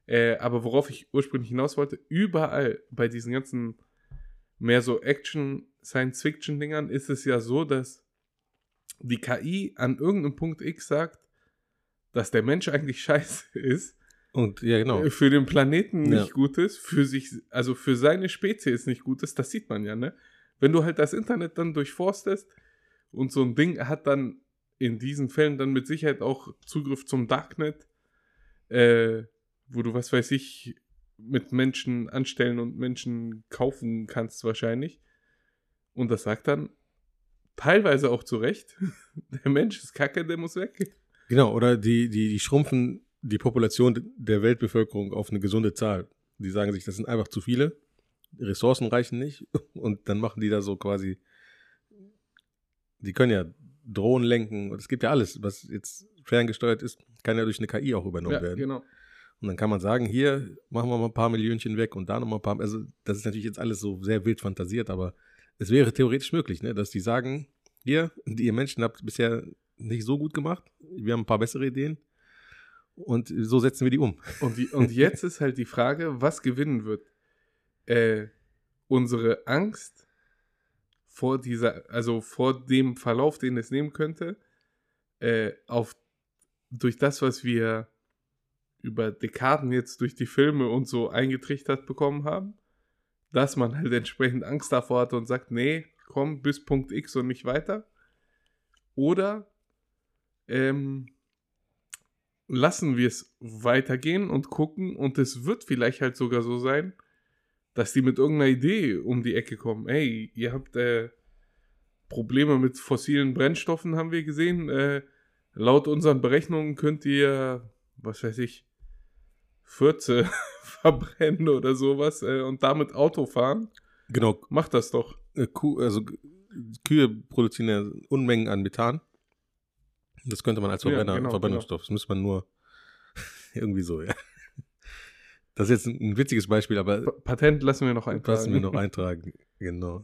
Äh, aber worauf ich ursprünglich hinaus wollte, überall bei diesen ganzen mehr so Action, Science-Fiction-Dingern ist es ja so, dass die KI an irgendeinem Punkt X sagt, dass der Mensch eigentlich scheiße ist Und ja, genau. äh, für den Planeten Ja. nicht gut ist, für sich, also für seine Spezies nicht gut ist, das sieht man ja, ne? Wenn du halt das Internet dann durchforstest und so ein Ding hat dann in diesen Fällen dann mit Sicherheit auch Zugriff zum Darknet, äh, wo du, was weiß ich, mit Menschen anstellen und Menschen kaufen kannst wahrscheinlich. Und das sagt dann teilweise auch zu Recht, der Mensch ist kacke, der muss weg. Genau, oder die, die, die schrumpfen die Population der Weltbevölkerung auf eine gesunde Zahl. Die sagen sich, das sind einfach zu viele. Ressourcen reichen nicht und dann machen die da so quasi, die können ja Drohnen lenken und es gibt ja alles, was jetzt ferngesteuert ist, kann ja durch eine KI auch übernommen Ja, werden. genau. Und dann kann man sagen, hier machen wir mal ein paar Millionchen weg und da nochmal ein paar. Also, das ist natürlich jetzt alles so sehr wild fantasiert, aber es wäre theoretisch möglich, ne, dass die sagen, hier, die ihr Menschen habt bisher nicht so gut gemacht, wir haben ein paar bessere Ideen und so setzen wir die um. Und, die, und jetzt ist halt die Frage, was gewinnen wird? Äh, unsere Angst vor dieser, also vor dem Verlauf, den es nehmen könnte, äh, auf, durch das, was wir über Dekaden jetzt durch die Filme und so eingetrichtert bekommen haben, dass man halt entsprechend Angst davor hat und sagt, nee, komm bis Punkt X und nicht weiter. Oder ähm, lassen wir es weitergehen und gucken und es wird vielleicht halt sogar so sein, dass die mit irgendeiner Idee um die Ecke kommen. Ey, ihr habt äh, Probleme mit fossilen Brennstoffen, haben wir gesehen. Äh, laut unseren Berechnungen könnt ihr, was weiß ich, Fürze verbrennen oder sowas äh, und damit Auto fahren. Genau, Macht das doch. äh, Kuh, also Kühe produzieren ja Unmengen an Methan. Das könnte man als Ja, Verbrenner, genau, Verbrennungsstoff, das müsste man nur irgendwie so, ja. Das ist jetzt ein, witziges Beispiel, aber Pa Patent lassen wir noch eintragen. Lassen wir noch eintragen, genau.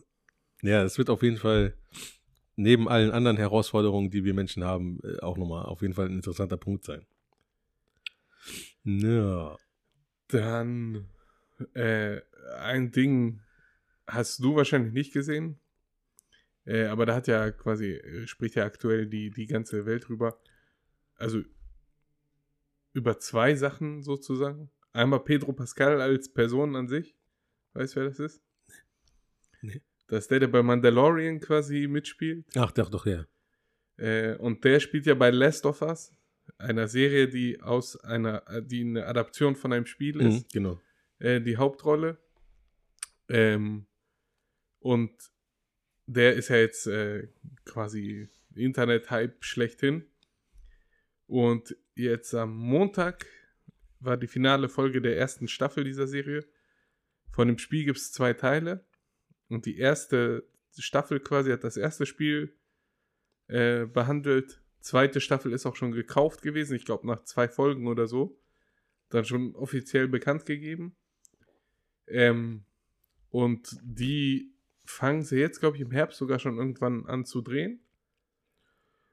Ja, es wird auf jeden Fall neben allen anderen Herausforderungen, die wir Menschen haben, äh, auch nochmal auf jeden Fall ein interessanter Punkt sein. Ja. Dann äh, ein Ding hast du wahrscheinlich nicht gesehen. Äh, aber da hat ja quasi, äh, spricht ja aktuell die, die ganze Welt drüber. Also über zwei Sachen sozusagen. Einmal Pedro Pascal als Person an sich. Weißt du, wer das ist? Nee. Das ist der, der bei Mandalorian quasi mitspielt. Ach, doch, doch, ja. Äh, und der spielt ja bei Last of Us, einer Serie, die aus einer, die eine Adaption von einem Spiel ist Mhm, genau. äh, die Hauptrolle. Ähm, und der ist ja jetzt äh, quasi Internet-Hype schlechthin. Und jetzt am Montag war die finale Folge der ersten Staffel dieser Serie. Von dem Spiel gibt es zwei Teile. Und die erste Staffel quasi hat das erste Spiel äh, behandelt. Zweite Staffel ist auch schon gekauft gewesen. Ich glaube, nach zwei Folgen oder so. Dann schon offiziell bekannt gegeben. Ähm, und die fangen sie jetzt, glaube ich, im Herbst sogar schon irgendwann an zu drehen.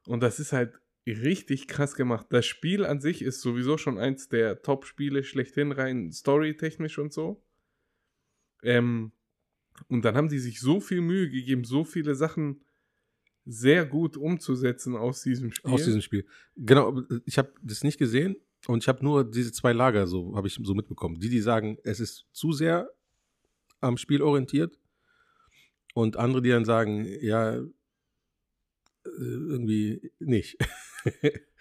Und das ist halt richtig krass gemacht. Das Spiel an sich ist sowieso schon eins der Top-Spiele schlechthin, rein storytechnisch und so. Ähm, und dann haben die sich so viel Mühe gegeben, so viele Sachen sehr gut umzusetzen aus diesem Spiel. Aus diesem Spiel. Genau, ich habe das nicht gesehen und ich habe nur diese zwei Lager so, habe ich so mitbekommen. Die, die sagen, es ist zu sehr am Spiel orientiert und andere, die dann sagen, ja, äh, irgendwie nicht.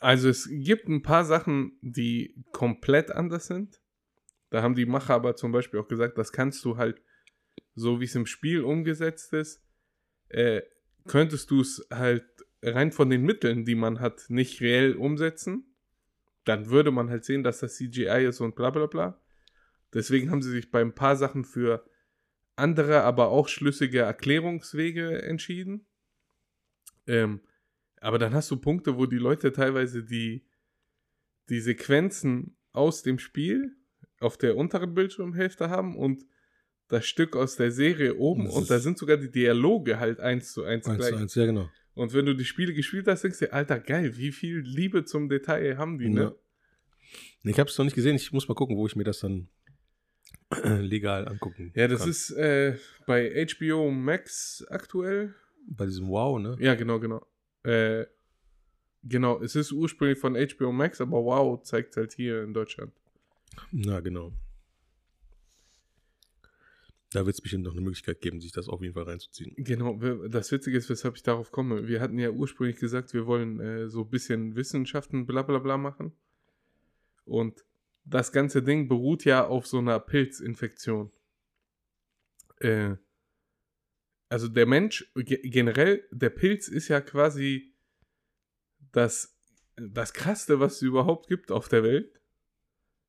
Also es gibt ein paar Sachen, die komplett anders sind. Da haben die Macher aber zum Beispiel auch gesagt, das kannst du halt, so wie es im Spiel umgesetzt ist, äh, könntest du es halt rein von den Mitteln, die man hat, nicht reell umsetzen. Dann würde man halt sehen, dass das CGI ist und bla bla bla. Deswegen haben sie sich bei ein paar Sachen für andere, aber auch schlüssige Erklärungswege entschieden. Ähm, aber dann hast du Punkte, wo die Leute teilweise die, die Sequenzen aus dem Spiel auf der unteren Bildschirmhälfte haben und das Stück aus der Serie oben Das und da sind sogar die Dialoge halt eins zu eins, Eins gleich. zu eins, ja, genau. Und wenn du die Spiele gespielt hast, denkst du dir, Alter, geil, wie viel Liebe zum Detail haben die, ne? Ja. Ich habe es noch nicht gesehen. Ich muss mal gucken, wo ich mir das dann legal angucken Ja, das kann. ist äh, bei HBO Max aktuell. bei diesem Wow, ne? Ja, genau, genau. Äh, genau, es ist ursprünglich von HBO Max, aber wow, zeigt halt hier in Deutschland. Na, genau. Da wird es bestimmt noch eine Möglichkeit geben, sich das auf jeden Fall reinzuziehen. Genau, das Witzige ist, weshalb ich darauf komme. Wir hatten ja ursprünglich gesagt, wir wollen äh, so ein bisschen Wissenschaften bla bla bla machen. Und das ganze Ding beruht ja auf so einer Pilzinfektion. Äh, also der Mensch, ge generell, der Pilz ist ja quasi das, das Krasseste, was es überhaupt gibt auf der Welt.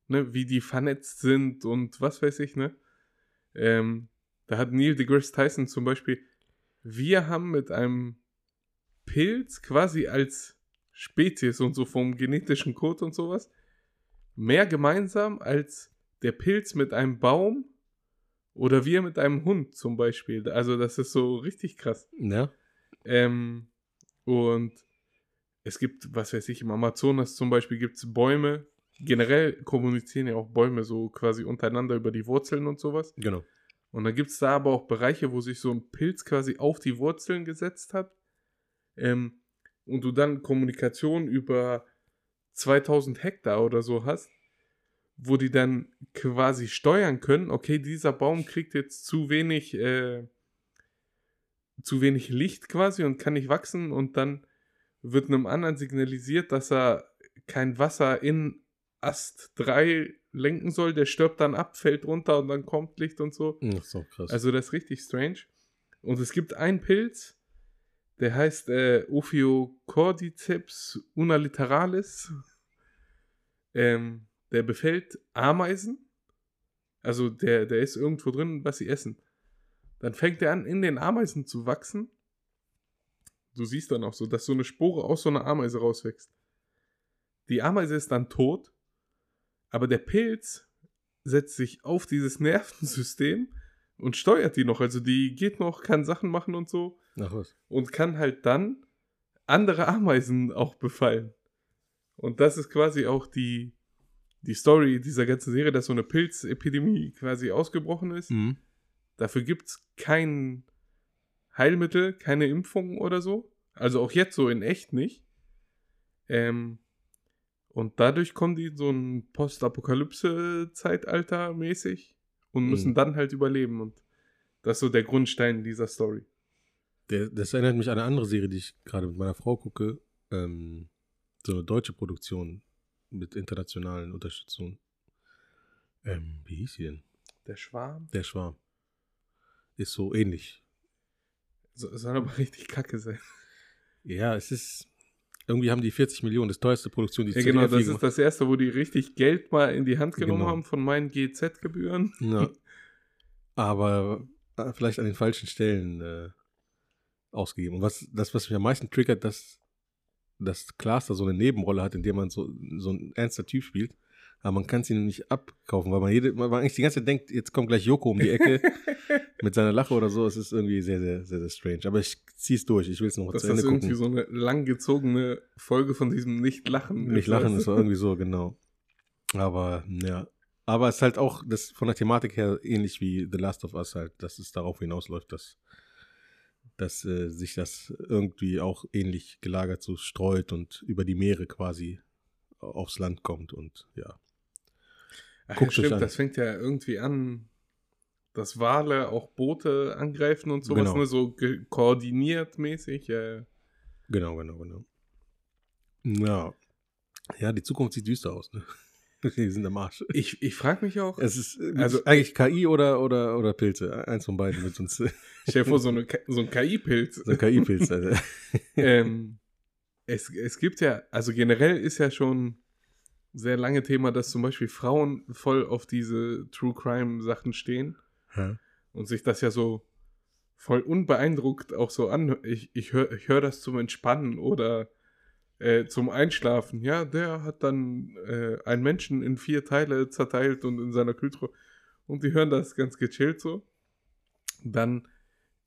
Ne, wie die vernetzt sind und was weiß ich, ne? Ähm, da hat Neil deGrasse Tyson zum Beispiel, wir haben mit einem Pilz quasi als Spezies und so vom genetischen Code und sowas mehr gemeinsam als der Pilz mit einem Baum oder wir mit einem Hund zum Beispiel. Also das ist so richtig krass. Ja. Ähm, und es gibt, was weiß ich, im Amazonas zum Beispiel gibt es Bäume. Generell kommunizieren ja auch Bäume so quasi untereinander über die Wurzeln und sowas. Genau. Und dann gibt es da aber auch Bereiche, wo sich so ein Pilz quasi auf die Wurzeln gesetzt hat. Ähm, und du dann Kommunikation über 2000 Hektar oder so hast, wo die dann quasi steuern können, okay, dieser Baum kriegt jetzt zu wenig, äh, zu wenig Licht quasi und kann nicht wachsen und dann wird einem anderen signalisiert, dass er kein Wasser in Ast 3 lenken soll, der stirbt dann ab, fällt runter und dann kommt Licht und so. Das ist auch krass. Also das ist richtig strange. Und es gibt einen Pilz, der heißt äh, Ophiocordyceps unaliteralis. Ähm, der befällt Ameisen. Also der, der ist irgendwo drin, was sie essen. Dann fängt er an, in den Ameisen zu wachsen. Du siehst dann auch so, dass so eine Spore aus so einer Ameise rauswächst. Die Ameise ist dann tot, aber der Pilz setzt sich auf dieses Nervensystem und steuert die noch. Also die geht noch, kann Sachen machen und so Ach was. und kann halt dann andere Ameisen auch befallen. Und das ist quasi auch die, die Story dieser ganzen Serie, dass so eine Pilzepidemie quasi ausgebrochen ist. Mhm. Dafür gibt es kein Heilmittel, keine Impfung oder so. Also auch jetzt so in echt nicht. Ähm, und dadurch kommen die in so ein Postapokalypse-Zeitalter mäßig und müssen Mhm. dann halt überleben. Und das ist so der Grundstein dieser Story. Der, das erinnert mich an eine andere Serie, die ich gerade mit meiner Frau gucke. Ähm, so eine deutsche Produktion mit internationalen Unterstützung. Ähm, wie hieß sie denn? Der Schwarm Der Schwarm. Ist so ähnlich. so, soll aber richtig kacke sein. Ja, es ist. Irgendwie haben die 40 Millionen, das teuerste Produktion, die Ja, genau, das ist das erste, wo die richtig Geld mal in die Hand genommen Genau. haben von meinen GZ-Gebühren. Ja. Aber äh, vielleicht an den falschen Stellen äh, ausgegeben. Und was, das, was mich am meisten triggert, dass, dass Klaas da so eine Nebenrolle hat, in der man so, so ein ernster Typ spielt. Aber man kann es ihm nicht abkaufen, weil man, jede, man eigentlich die ganze Zeit denkt, jetzt kommt gleich Joko um die Ecke mit seiner Lache oder so. Es ist irgendwie sehr, sehr, sehr, sehr strange. Aber ich zieh's durch. Ich will es noch Dass zu das Ende irgendwie gucken. so eine langgezogene Folge von diesem Nicht-Lachen Nicht lachen, weißt ist irgendwie so, genau. Aber, ja. Aber es ist halt auch das von der Thematik her ähnlich wie The Last of Us halt, dass es darauf hinausläuft, dass, dass äh, sich das irgendwie auch ähnlich gelagert so streut und über die Meere quasi aufs Land kommt und ja. Ach, Guckt euch stimmt, an. das fängt ja irgendwie an, dass Wale auch Boote angreifen und sowas, Genau. ne, so koordiniert mäßig. Ja. Genau, genau, genau. Ja. Ja, die Zukunft sieht düster aus, ne? Die sind am Arsch. Ich, ich frage mich auch, Es ist äh, Also- eigentlich KI oder, oder, oder Pilze. Eins von beiden mit uns. stell dir vor, so, eine, so ein KI-Pilz. So ein KI-Pilz, Alter. ähm, es, es gibt ja, also generell ist ja schon sehr lange Thema, dass zum Beispiel Frauen voll auf diese True Crime Sachen stehen Ja. und sich das ja so voll unbeeindruckt auch so an. Ich, ich höre ich hör das zum Entspannen oder äh, zum Einschlafen. Ja, der hat dann äh, einen Menschen in vier Teile zerteilt und in seiner Kühltruhe. Und die hören das ganz gechillt so. Dann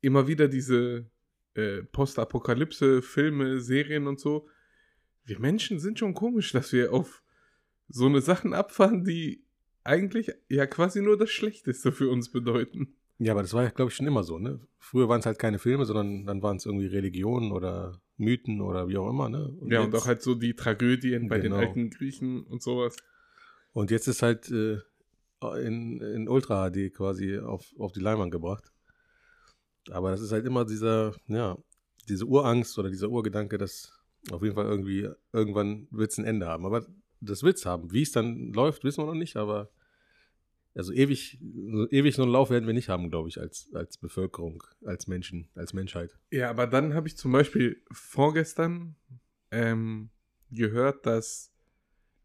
immer wieder diese äh, Postapokalypse, Filme, Serien und so. Wir Menschen sind schon komisch, dass wir auf so eine Sachen abfahren, die eigentlich ja quasi nur das Schlechteste für uns bedeuten. Ja, aber das war ja, glaube ich, schon immer so, ne? Früher waren es halt keine Filme, sondern dann waren es irgendwie Religionen oder Mythen oder wie auch immer, ne? ja, und jetzt, auch halt so die Tragödien bei Genau. den alten Griechen und sowas. Und jetzt ist halt äh, in, in Ultra HD quasi auf, auf die Leinwand gebracht. Aber das ist halt immer dieser, ja, diese Urangst oder dieser Urgedanke, dass auf jeden Fall irgendwie irgendwann wird es ein Ende haben. Aber das wird es haben. Wie es dann läuft, wissen wir noch nicht, aber also ewig, so ewig so einen Lauf werden wir nicht haben, glaube ich, als, als Bevölkerung, als Menschen, als Menschheit. Ja, aber dann habe ich zum Beispiel vorgestern ähm, gehört, dass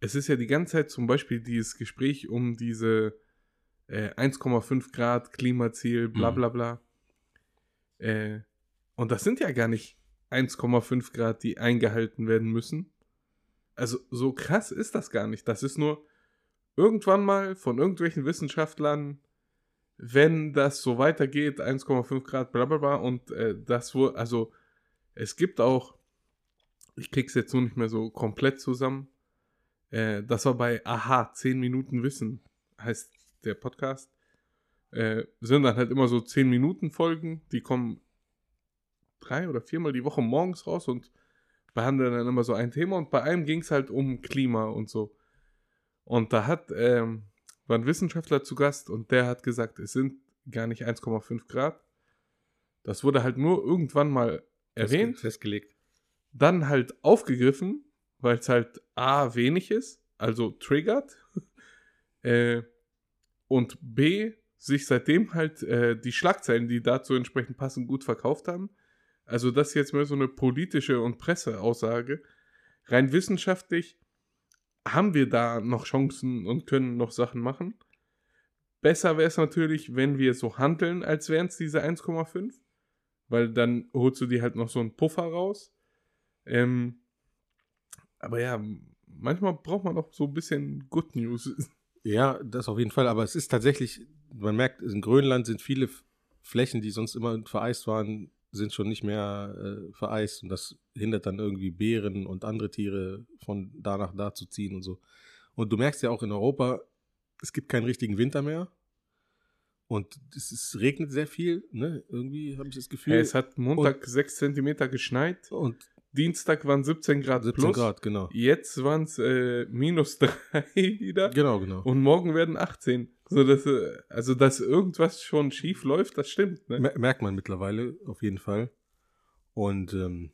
es ist ja die ganze Zeit zum Beispiel dieses Gespräch um diese äh, 1,5 Grad Klimaziel, bla Mhm. bla bla. Äh, und das sind ja gar nicht 1,5 Grad, die eingehalten werden müssen. Also so krass ist das gar nicht. Das ist nur irgendwann mal von irgendwelchen Wissenschaftlern, wenn das so weitergeht, 1,5 Grad, bla bla bla. Und äh, das wohl, also es gibt auch, ich krieg's jetzt nur nicht mehr so komplett zusammen. Äh, das war bei Aha, 10 Minuten Wissen, heißt der Podcast. Äh, sind dann halt immer so 10 Minuten Folgen, die kommen drei oder viermal die Woche morgens raus und behandeln dann immer so ein Thema. Und bei einem ging es halt um Klima und so. Und da hat, ähm, war ein Wissenschaftler zu Gast und der hat gesagt, es sind gar nicht 1,5 Grad. Das wurde halt nur irgendwann mal erwähnt Festge- Festgelegt. dann halt aufgegriffen, weil es halt A wenig ist, also triggert, äh, und B sich seitdem halt äh, die Schlagzeilen, die dazu entsprechend passen, gut verkauft haben. Also das ist jetzt mehr so eine politische und Presseaussage. Rein wissenschaftlich haben wir da noch Chancen und können noch Sachen machen. Besser wäre es natürlich, wenn wir so handeln, als wären es diese 1,5 weil dann holst du dir halt noch so einen Puffer raus. Ähm, aber ja, manchmal braucht man auch so ein bisschen Good News. Ja, das auf jeden Fall. Aber es ist tatsächlich, man merkt, in Grönland sind viele Flächen, die sonst immer vereist waren, sind schon nicht mehr äh, vereist. Und das hindert dann irgendwie Bären und andere Tiere von da nach da zu ziehen und so. Und du merkst ja auch in Europa, es gibt keinen richtigen Winter mehr. Und es, ist, regnet sehr viel, ne? Irgendwie habe ich das Gefühl. Ja, es hat Montag 6 cm geschneit, und Dienstag waren 17 Grad 17 plus. Grad, genau. Jetzt waren es äh, minus 3 wieder. Genau, genau. Und morgen werden 18. So, dass, äh, also, dass irgendwas schon schief läuft, das stimmt. Ne? Mer- Merkt man mittlerweile auf jeden Fall. Und ähm,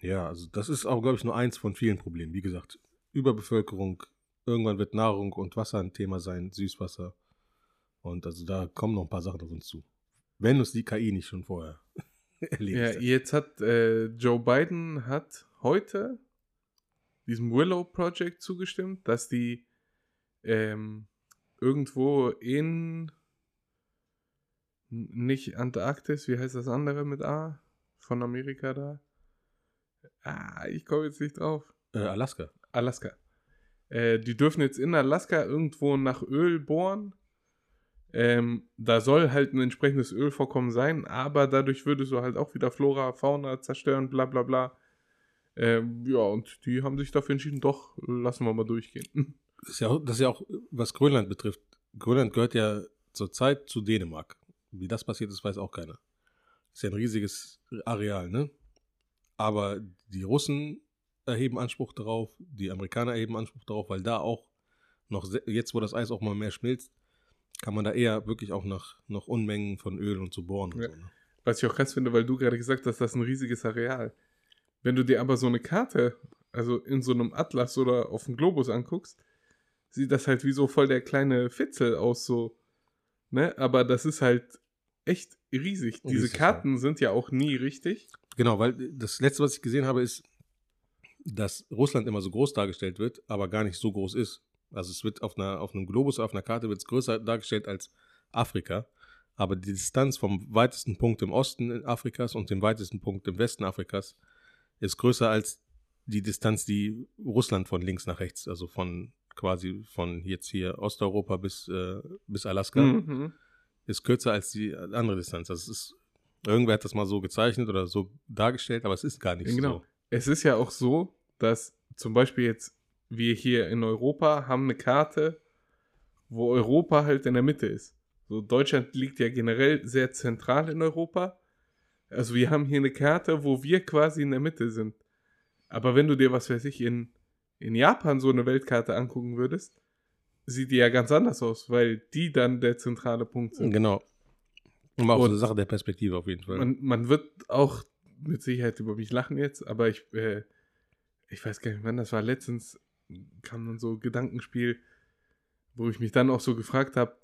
ja, also das ist auch, glaube ich, nur eins von vielen Problemen. Wie gesagt, Überbevölkerung, irgendwann wird Nahrung und Wasser ein Thema sein, Süßwasser. Und also da kommen noch ein paar Sachen auf uns zu. Wenn uns die KI nicht schon vorher erledigt Ja, hat. jetzt hat äh, Joe Biden hat heute diesem Willow Project zugestimmt, dass die ähm, irgendwo in nicht Antarktis, wie heißt das andere mit A? Von Amerika da? Ah, ich komme jetzt nicht drauf. Äh, Alaska. Alaska. Äh, die dürfen jetzt in Alaska irgendwo nach Öl bohren. Ähm, da soll halt ein entsprechendes Ölvorkommen sein, aber dadurch würdest du halt auch wieder Flora, Fauna zerstören, bla bla bla. Ähm, ja, und die haben sich dafür entschieden, doch, lassen wir mal durchgehen. Das ist, ja auch, das ist ja auch, was Grönland betrifft. Grönland gehört ja zurzeit zu Dänemark. Wie das passiert ist, weiß auch keiner. Ist ja ein riesiges Areal, ne? Aber die Russen erheben Anspruch darauf, die Amerikaner erheben Anspruch darauf, weil da auch noch, jetzt wo das Eis auch mal mehr schmilzt, kann man da eher wirklich auch nach, nach Unmengen von Öl und so bohren. Und Ja. so, ne? Was ich auch krass finde, weil du gerade gesagt hast, das ist ein riesiges Areal. Wenn du dir aber so eine Karte, also in so einem Atlas oder auf dem Globus anguckst, sieht das halt wie so voll der kleine Fitzel aus, so. Ne? Aber das ist halt echt riesig. Diese Riesig, Karten sind ja auch nie richtig. Genau, weil das letzte, was ich gesehen habe, ist, dass Russland immer so groß dargestellt wird, aber gar nicht so groß ist. Also es wird auf einer, auf einem Globus, auf einer Karte wird es größer dargestellt als Afrika. Aber die Distanz vom weitesten Punkt im Osten Afrikas und dem weitesten Punkt im Westen Afrikas ist größer als die Distanz, die Russland von links nach rechts, also von quasi von jetzt hier Osteuropa bis, äh, bis Alaska, Mhm. ist kürzer als die andere Distanz. Also es ist, irgendwer hat das mal so gezeichnet oder so dargestellt, aber es ist gar nicht genau. so. Es ist ja auch so, dass zum Beispiel jetzt wir hier in Europa haben eine Karte, wo Europa halt in der Mitte ist. So Deutschland liegt ja generell sehr zentral in Europa. Also wir haben hier eine Karte, wo wir quasi in der Mitte sind. Aber wenn du dir, was weiß ich, in, in Japan so eine Weltkarte angucken würdest, sieht die ja ganz anders aus, weil die dann der zentrale Punkt sind. Genau. Und auch so eine Sache der Perspektive auf jeden Fall. Man, man wird auch mit Sicherheit über mich lachen jetzt, aber ich, äh, ich weiß gar nicht, wann das war. Letztens kam dann so Gedankenspiel, wo ich mich dann auch so gefragt habe,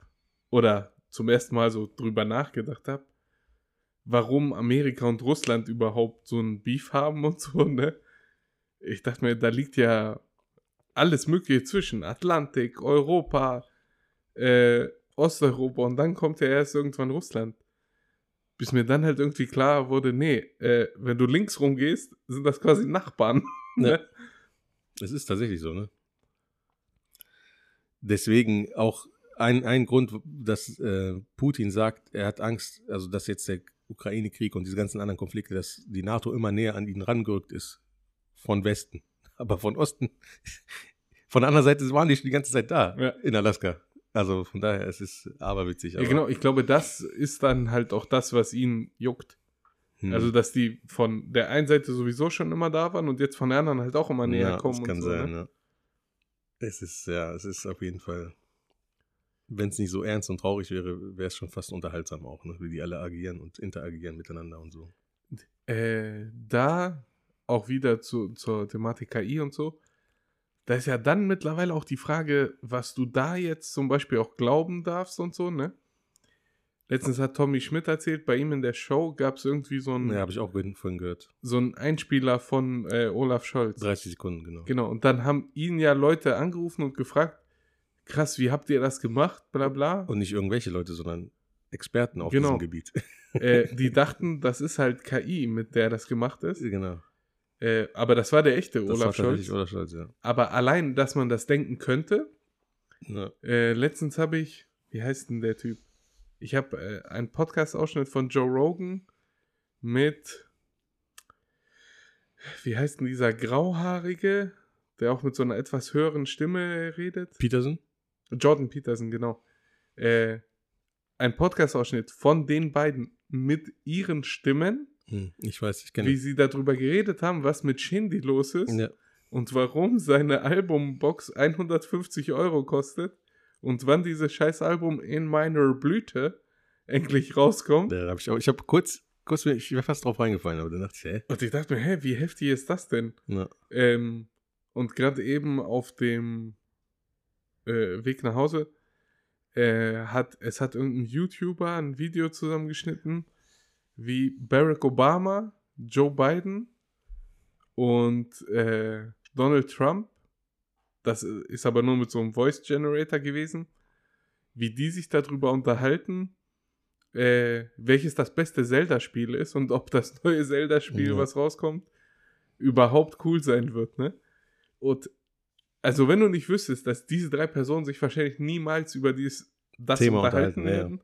oder zum ersten Mal so drüber nachgedacht habe, warum Amerika und Russland überhaupt so ein Beef haben und so, ne? Ich dachte mir, da liegt ja alles Mögliche zwischen. Atlantik, Europa, äh, Osteuropa und dann kommt ja erst irgendwann Russland. Bis mir dann halt irgendwie klar wurde, nee, äh, wenn du links rumgehst, sind das quasi Nachbarn. Ja. Ne? Es ist tatsächlich so, ne? Deswegen auch ein, ein Grund, dass äh, Putin sagt, er hat Angst, also dass jetzt der Ukraine-Krieg und diese ganzen anderen Konflikte, dass die NATO immer näher an ihn rangerückt ist. Von Westen. Aber von Osten, von der anderen Seite waren die schon die ganze Zeit da, Ja. in Alaska. Also von daher, es ist aberwitzig. Ja, Aber, genau, ich glaube, das ist dann halt auch das, was ihn juckt. Hm. Also, dass die von der einen Seite sowieso schon immer da waren und jetzt von der anderen halt auch immer näher ja, kommen. das kann so, sein, ne? ja. Es ist, ja, es ist auf jeden Fall, wenn es nicht so ernst und traurig wäre, wäre es schon fast unterhaltsam auch, ne? wie die alle agieren und interagieren miteinander und so. Äh, da auch wieder zu, zur Thematik KI und so. Da ist ja dann mittlerweile auch die Frage, was du da jetzt zum Beispiel auch glauben darfst und so, ne? Letztens hat Tommy Schmidt erzählt, bei ihm in der Show gab es irgendwie so einen, Ja, habe ich auch vorhin gehört. so einen Einspieler von äh, Olaf Scholz. 30 Sekunden, genau. Genau, und dann haben ihn ja Leute angerufen und gefragt, krass, wie habt ihr das gemacht, bla bla. Und nicht irgendwelche Leute, sondern Experten auf Genau. diesem Gebiet. äh, die dachten, das ist halt KI, mit der das gemacht ist. genau. Äh, aber das war der echte Das Olaf Scholz. Olaf Scholz, ja. Aber allein, dass man das denken könnte, ja. äh, letztens habe ich, wie heißt denn der Typ? Ich habe äh, einen Podcast-Ausschnitt von Joe Rogan mit, wie heißt denn dieser Grauhaarige, der auch mit so einer etwas höheren Stimme redet? Peterson? Jordan Peterson, genau. Äh, ein Podcast-Ausschnitt von den beiden mit ihren Stimmen, ich weiß, ich kenne wie sie darüber geredet haben, was mit Shindy los ist ja. und warum seine Albumbox 150 Euro kostet und wann dieses scheiß Album In Minor Blüte endlich rauskommt. Da hab ich ich habe kurz, kurz, ich wäre fast drauf reingefallen, aber dann dachte ich, hä? Und ich dachte mir, hä, wie heftig ist das denn? Na, Ähm, und gerade eben auf dem äh, Weg nach Hause äh, hat es hat irgendein YouTuber ein Video zusammengeschnitten, wie Barack Obama, Joe Biden und äh, Donald Trump, das ist aber nur mit so einem Voice Generator gewesen, wie die sich darüber unterhalten, äh, welches das beste Zelda-Spiel ist und ob das neue Zelda-Spiel, Ja. was rauskommt, überhaupt cool sein wird, ne? Und also wenn du nicht wüsstest, dass diese drei Personen sich wahrscheinlich niemals über dieses das Thema unterhalten unterhalten, ja. werden,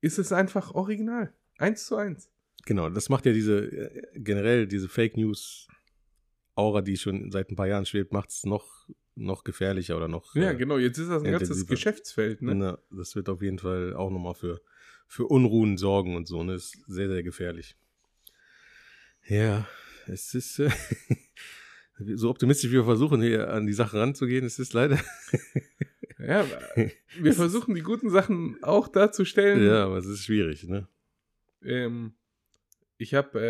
ist es einfach original. Eins zu eins. Genau, das macht ja diese, äh, generell diese Fake News Aura, die schon seit ein paar Jahren schwebt, macht es noch, noch gefährlicher oder noch. Ja, äh, genau. Jetzt ist das ein ganzes. Geschäftsfeld, ne? Na, das wird auf jeden Fall auch nochmal für, für Unruhen sorgen und so. Ne? Ist sehr, sehr gefährlich. Ja, es ist äh, so optimistisch, wie wir versuchen, hier an die Sache ranzugehen. Es ist leider. Ja, wir versuchen die guten Sachen auch darzustellen. ja, aber es ist schwierig, ne? Ähm, ich habe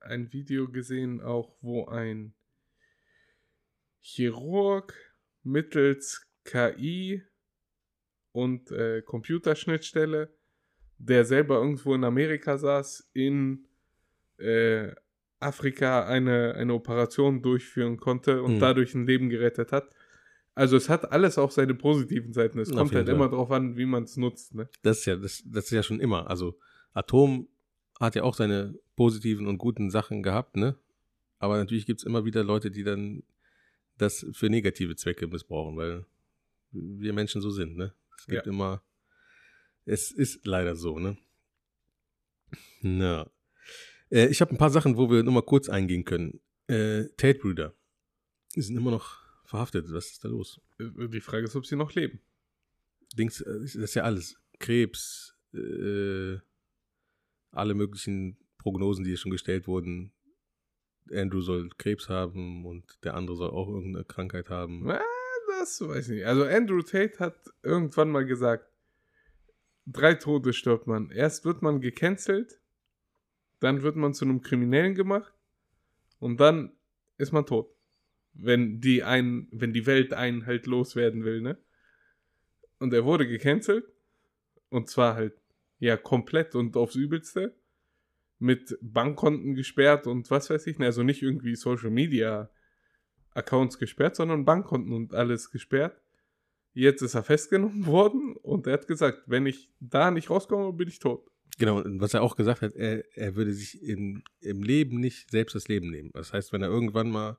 äh, ein Video gesehen, auch wo ein Chirurg mittels KI und äh, Computerschnittstelle, der selber irgendwo in Amerika saß, in äh, Afrika eine, eine Operation durchführen konnte und Mhm. dadurch ein Leben gerettet hat. Also es hat alles auch seine positiven Seiten. Es kommt halt immer darauf an, wie man es nutzt. Ne? Das ist ja, das, das ist ja schon immer. Also Atom hat ja auch seine positiven und guten Sachen gehabt, ne? Aber natürlich gibt es immer wieder Leute, die dann das für negative Zwecke missbrauchen, weil wir Menschen so sind, ne? Es gibt Ja. immer, es ist leider so, ne? Na. Äh, ich habe ein paar Sachen, wo wir nur mal kurz eingehen können. Äh, Tate-Brüder. Die sind immer noch verhaftet. Was ist da los? Äh, Die Frage ist, ob sie noch leben. Dings, äh, das ist ja alles. Krebs, äh, alle möglichen Prognosen, die schon gestellt wurden. Andrew soll Krebs haben und der andere soll auch irgendeine Krankheit haben. Das weiß ich nicht. Also Andrew Tate hat irgendwann mal gesagt, drei Tode stirbt man. Erst wird man gecancelt, dann wird man zu einem Kriminellen gemacht und dann ist man tot. Wenn die einen, wenn die Welt einen halt loswerden will, ne? Und er wurde gecancelt und zwar halt ja komplett und aufs Übelste mit Bankkonten gesperrt und was weiß ich, ne? also nicht irgendwie Social Media Accounts gesperrt, sondern Bankkonten und alles gesperrt. Jetzt ist er festgenommen worden und er hat gesagt, wenn ich da nicht rauskomme, bin ich tot. Genau, und was er auch gesagt hat, er, er würde sich im, im Leben nicht selbst das Leben nehmen. Das heißt, wenn er irgendwann mal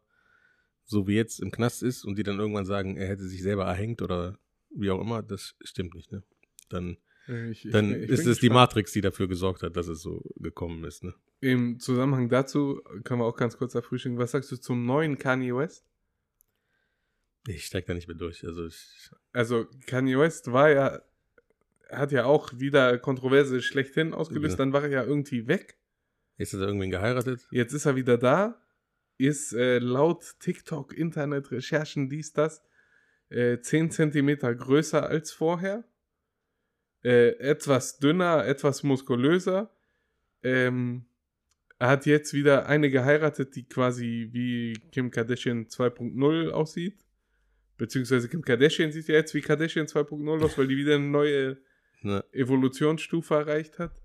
so wie jetzt im Knast ist und die dann irgendwann sagen, er hätte sich selber erhängt oder wie auch immer, das stimmt nicht, ne? Dann, Ich, ich- dann ich ist bin es die gespannt. Matrix, die dafür gesorgt hat, dass es so gekommen ist, ne? Im Zusammenhang dazu können wir auch ganz kurz erfrühstücken. Was sagst du zum neuen Kanye West? Ich steig da nicht mehr durch. Also ich, Also Kanye West war ja, hat ja auch wieder Kontroverse schlechthin ausgelöst, Ja. dann war er ja irgendwie weg. jetzt hat er irgendwen geheiratet. Jetzt ist er wieder da, ist äh, laut TikTok, Internet, Recherchen, dies, das, äh, 10 Zentimeter größer als vorher. Äh, etwas dünner, etwas muskulöser. Ähm, er hat jetzt wieder eine geheiratet, die quasi wie Kim Kardashian 2.0 aussieht. Beziehungsweise Kim Kardashian sieht ja jetzt wie Kardashian 2.0 aus, weil die wieder eine neue Ne? Evolutionsstufe erreicht hat.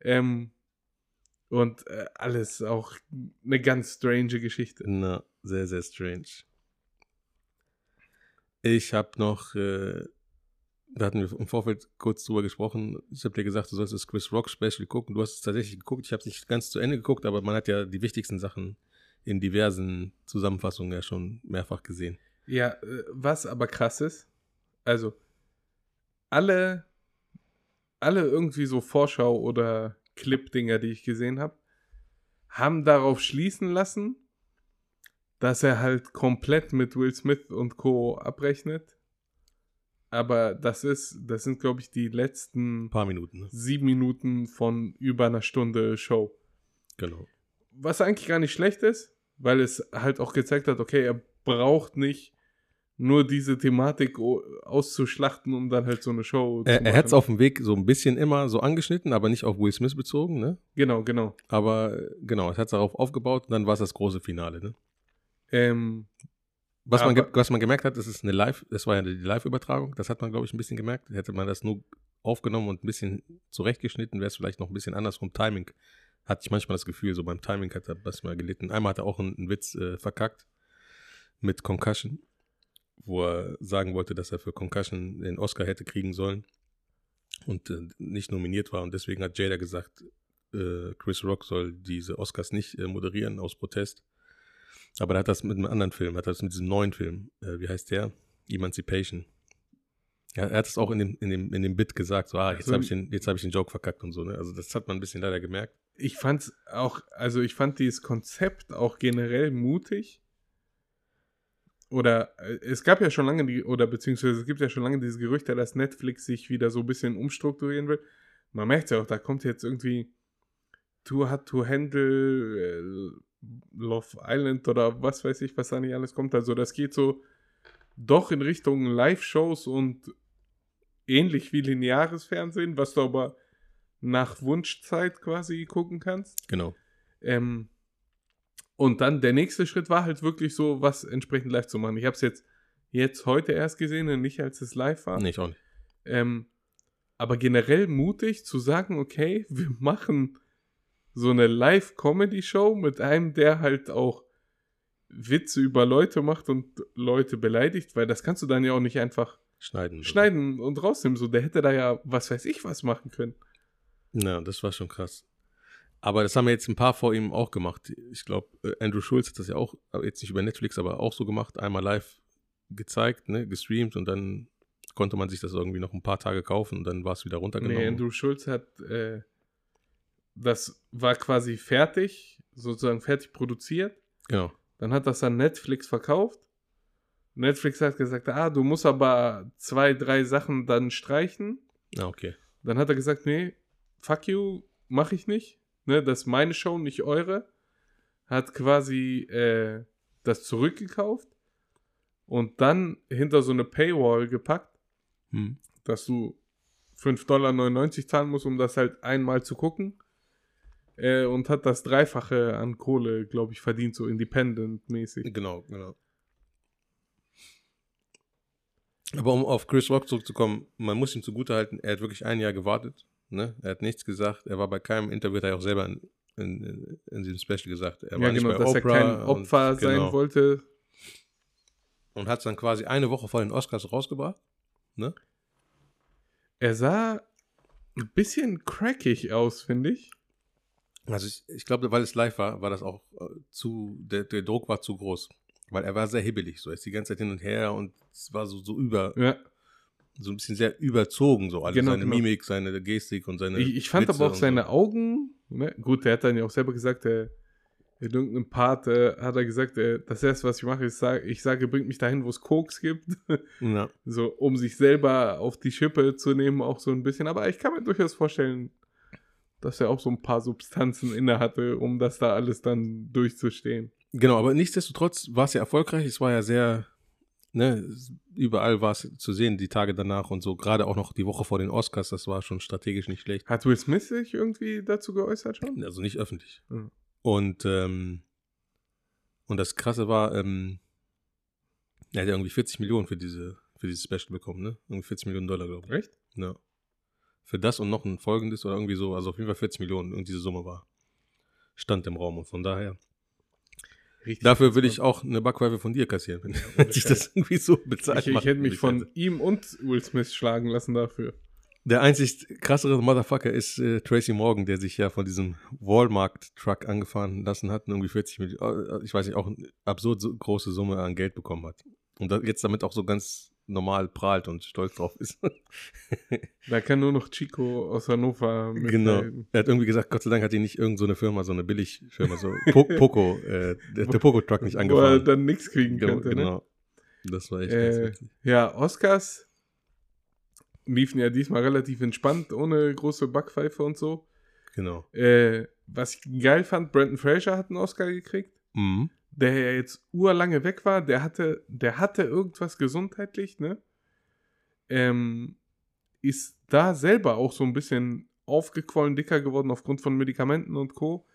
Ähm, und äh, alles auch eine ganz strange Geschichte. Na, sehr, sehr strange. Ich habe noch, äh, da hatten wir im Vorfeld kurz drüber gesprochen. Ich habe dir gesagt, du sollst das Chris Rock Special gucken. Du hast es tatsächlich geguckt. Ich habe es nicht ganz zu Ende geguckt, aber man hat ja die wichtigsten Sachen in diversen Zusammenfassungen ja schon mehrfach gesehen. Ja, äh, was aber krass ist, also alle, alle irgendwie so Vorschau- oder Clip-Dinger, die ich gesehen habe, haben darauf schließen lassen, dass er halt komplett mit Will Smith und Co. abrechnet. Aber das ist, das sind, glaube ich, die letzten paar Minuten, ne? sieben Minuten von über einer Stunde Show. Genau. Was eigentlich gar nicht schlecht ist, weil es halt auch gezeigt hat, okay, er braucht nicht nur diese Thematik auszuschlachten, um dann halt so eine Show Er, zu er hat es machen. auf dem Weg so ein bisschen immer so angeschnitten, aber nicht auf Will Smith bezogen, ne? Genau, genau. Aber äh, genau, es hat darauf aufgebaut und dann war es das große Finale, ne? Ähm, Was man, ge- Aber- was man gemerkt hat, das ist eine Live, das war ja die Live-Übertragung, das hat man, glaube ich, ein bisschen gemerkt. Hätte man das nur aufgenommen und ein bisschen zurechtgeschnitten, wäre es vielleicht noch ein bisschen anders vom Timing. Hatte ich manchmal das Gefühl, so beim Timing hat er was mal gelitten. Einmal hat er auch einen, einen Witz äh, verkackt mit Concussion, wo er sagen wollte, dass er für Concussion den Oscar hätte kriegen sollen und äh, nicht nominiert war. Und deswegen hat Jada gesagt, äh, Chris Rock soll diese Oscars nicht äh, moderieren aus Protest. Aber er hat das mit einem anderen Film, hat das mit diesem neuen Film, äh, wie heißt der? Emancipation. Ja, er hat es auch in dem, in dem, in dem Bit gesagt, so, ah, jetzt Also- habe ich, den- jetzt hab ich den Joke verkackt und so, ne? Also das hat man ein bisschen leider gemerkt. ich fand's auch, also ich fand dieses Konzept auch generell mutig. Oder äh, es gab ja schon lange die, oder beziehungsweise es gibt ja schon lange dieses Gerüchte, dass Netflix sich wieder so ein bisschen umstrukturieren will. Man merkt ja auch, da kommt jetzt irgendwie Too Hard to Handle, äh, Love Island oder was weiß ich, was da nicht alles kommt. Also das geht so doch in Richtung Live-Shows und ähnlich wie lineares Fernsehen, was du aber nach Wunschzeit quasi gucken kannst. Genau. Ähm, und dann der nächste Schritt war halt wirklich so, was entsprechend live zu machen. Ich habe es jetzt, jetzt heute erst gesehen und nicht als es live war. Nee, ich auch nicht. Ähm, aber generell mutig zu sagen, okay, wir machen so eine Live-Comedy-Show mit einem, der halt auch Witze über Leute macht und Leute beleidigt, weil das kannst du dann ja auch nicht einfach Schneiden. schneiden und rausnehmen. So, der hätte da ja, was weiß ich, was machen können. Ja, das war schon krass. Aber das haben ja jetzt ein paar vor ihm auch gemacht. Ich glaube, Andrew Schulz hat das ja auch, aber jetzt nicht über Netflix, aber auch so gemacht. Einmal live gezeigt, ne, gestreamt und dann konnte man sich das irgendwie noch ein paar Tage kaufen und dann war es wieder runtergenommen. Nee, Andrew Schulz hat, äh, das war quasi fertig, sozusagen fertig produziert. Genau. Dann hat das an Netflix verkauft. Netflix hat gesagt, ah, du musst aber zwei, drei Sachen dann streichen. Ah, okay. Dann hat er gesagt, nee, fuck you, mach ich nicht. Ne, das ist meine Show, nicht eure. Hat quasi äh, das zurückgekauft und dann hinter so eine Paywall gepackt, Hm. dass du 5,99 Dollar zahlen musst, um das halt einmal zu gucken. Äh, und hat das Dreifache an Kohle, glaube ich, verdient, so independent-mäßig. Genau, genau. Aber um auf Chris Rock zurückzukommen, man muss ihm zugutehalten, er hat wirklich ein Jahr gewartet. Ne? Er hat nichts gesagt. Er war bei keinem Interview, hat er auch selber in, in, in diesem Special gesagt. Er war ja, nicht genau, bei dass Oprah er kein Opfer und, sein genau. wollte. Und hat es dann quasi eine Woche vor den Oscars rausgebracht. ne? Er sah ein bisschen crackig aus, finde ich. Also ich, ich glaube, weil es live war, war das auch äh, zu, der, der Druck war zu groß. Weil er war sehr hibbelig, so er ist die ganze Zeit hin und her und es war so, so über, Ja. so ein bisschen sehr überzogen, so alles Genau, seine genau. Mimik, seine Gestik und seine. Ich, ich fand Witze aber auch seine so. Augen, ne? gut, der hat dann ja auch selber gesagt, er, in irgendeinem Part äh, hat er gesagt, äh, das erste, was ich mache, ist, sag, ich sage, bringt mich dahin, wo es Koks gibt. Ja. so, um sich selber auf die Schippe zu nehmen, auch so ein bisschen. Aber ich kann mir durchaus vorstellen, dass er auch so ein paar Substanzen inne hatte, um das da alles dann durchzustehen. Genau, aber nichtsdestotrotz war es ja erfolgreich. Es war ja sehr, ne, überall war es zu sehen, die Tage danach und so. Gerade auch noch die Woche vor den Oscars, das war schon strategisch nicht schlecht. Hat Will Smith sich irgendwie dazu geäußert schon? Also nicht öffentlich. Mhm. Und, ähm, und das Krasse war, ähm, er hat ja irgendwie 40 Millionen für diese, für dieses Special bekommen, ne? Irgendwie 40 Millionen Dollar, glaube ich. Recht? Ja. Für das und noch ein folgendes oder irgendwie so, also auf jeden Fall 40 Millionen und diese Summe war, stand im Raum und von daher. Richtig. Dafür würde ich auch eine Backpfeife von dir kassieren, wenn, wenn sich das irgendwie so bezahlt Ich, ich macht. hätte mich von ihm und Will Smith schlagen lassen dafür. Der einzig krassere Motherfucker ist äh, Tracy Morgan, der sich ja von diesem Walmart-Truck angefahren lassen hat und irgendwie 40 Millionen, ich weiß nicht, auch eine absurd große Summe an Geld bekommen hat. Und jetzt damit auch so ganz normal prahlt und stolz drauf ist. Da kann nur noch Chico aus Hannover genau. mithelfen. Er hat irgendwie gesagt, Gott sei Dank hat ihn nicht irgend so eine Firma, so eine Billigfirma, so po Poco, äh, der, der Poco-Truck nicht Wo er angefahren. dann nichts kriegen Genau, könnte. Ne? genau. Das war echt ganz Äh, witzig. ja, Oscars liefen ja diesmal relativ entspannt, ohne große Backpfeife und so. Genau. Äh, was ich geil fand, Brandon Fraser hat einen Oscar gekriegt, Mhm. Der ja jetzt urlange weg war. Der hatte, der hatte irgendwas gesundheitlich, ne? Ähm, ist da selber auch so ein bisschen aufgequollen, dicker geworden aufgrund von Medikamenten und Co.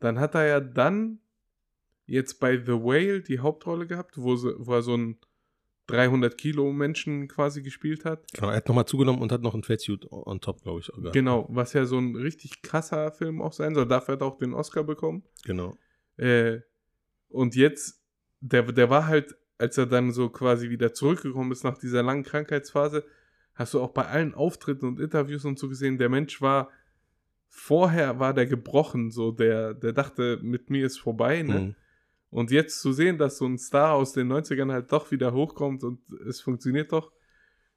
Dann hat er ja dann jetzt bei The Whale die Hauptrolle gehabt, wo, sie, wo er so einen 300 Kilo Menschen quasi gespielt hat. Genau, er hat nochmal zugenommen und hat noch ein Fatsuit on top, glaube ich. Sogar. Genau, was ja so ein richtig krasser Film auch sein soll. Dafür hat er auch den Oscar bekommen. Genau. Äh, und jetzt, der, der war halt, als er dann so quasi wieder zurückgekommen ist nach dieser langen Krankheitsphase, hast du auch bei allen Auftritten und Interviews und so gesehen, der Mensch war, vorher war der gebrochen, so der, der dachte, mit mir ist vorbei, ne? Mhm. Und jetzt zu sehen, dass so ein Star aus den 90ern halt doch wieder hochkommt und es funktioniert doch,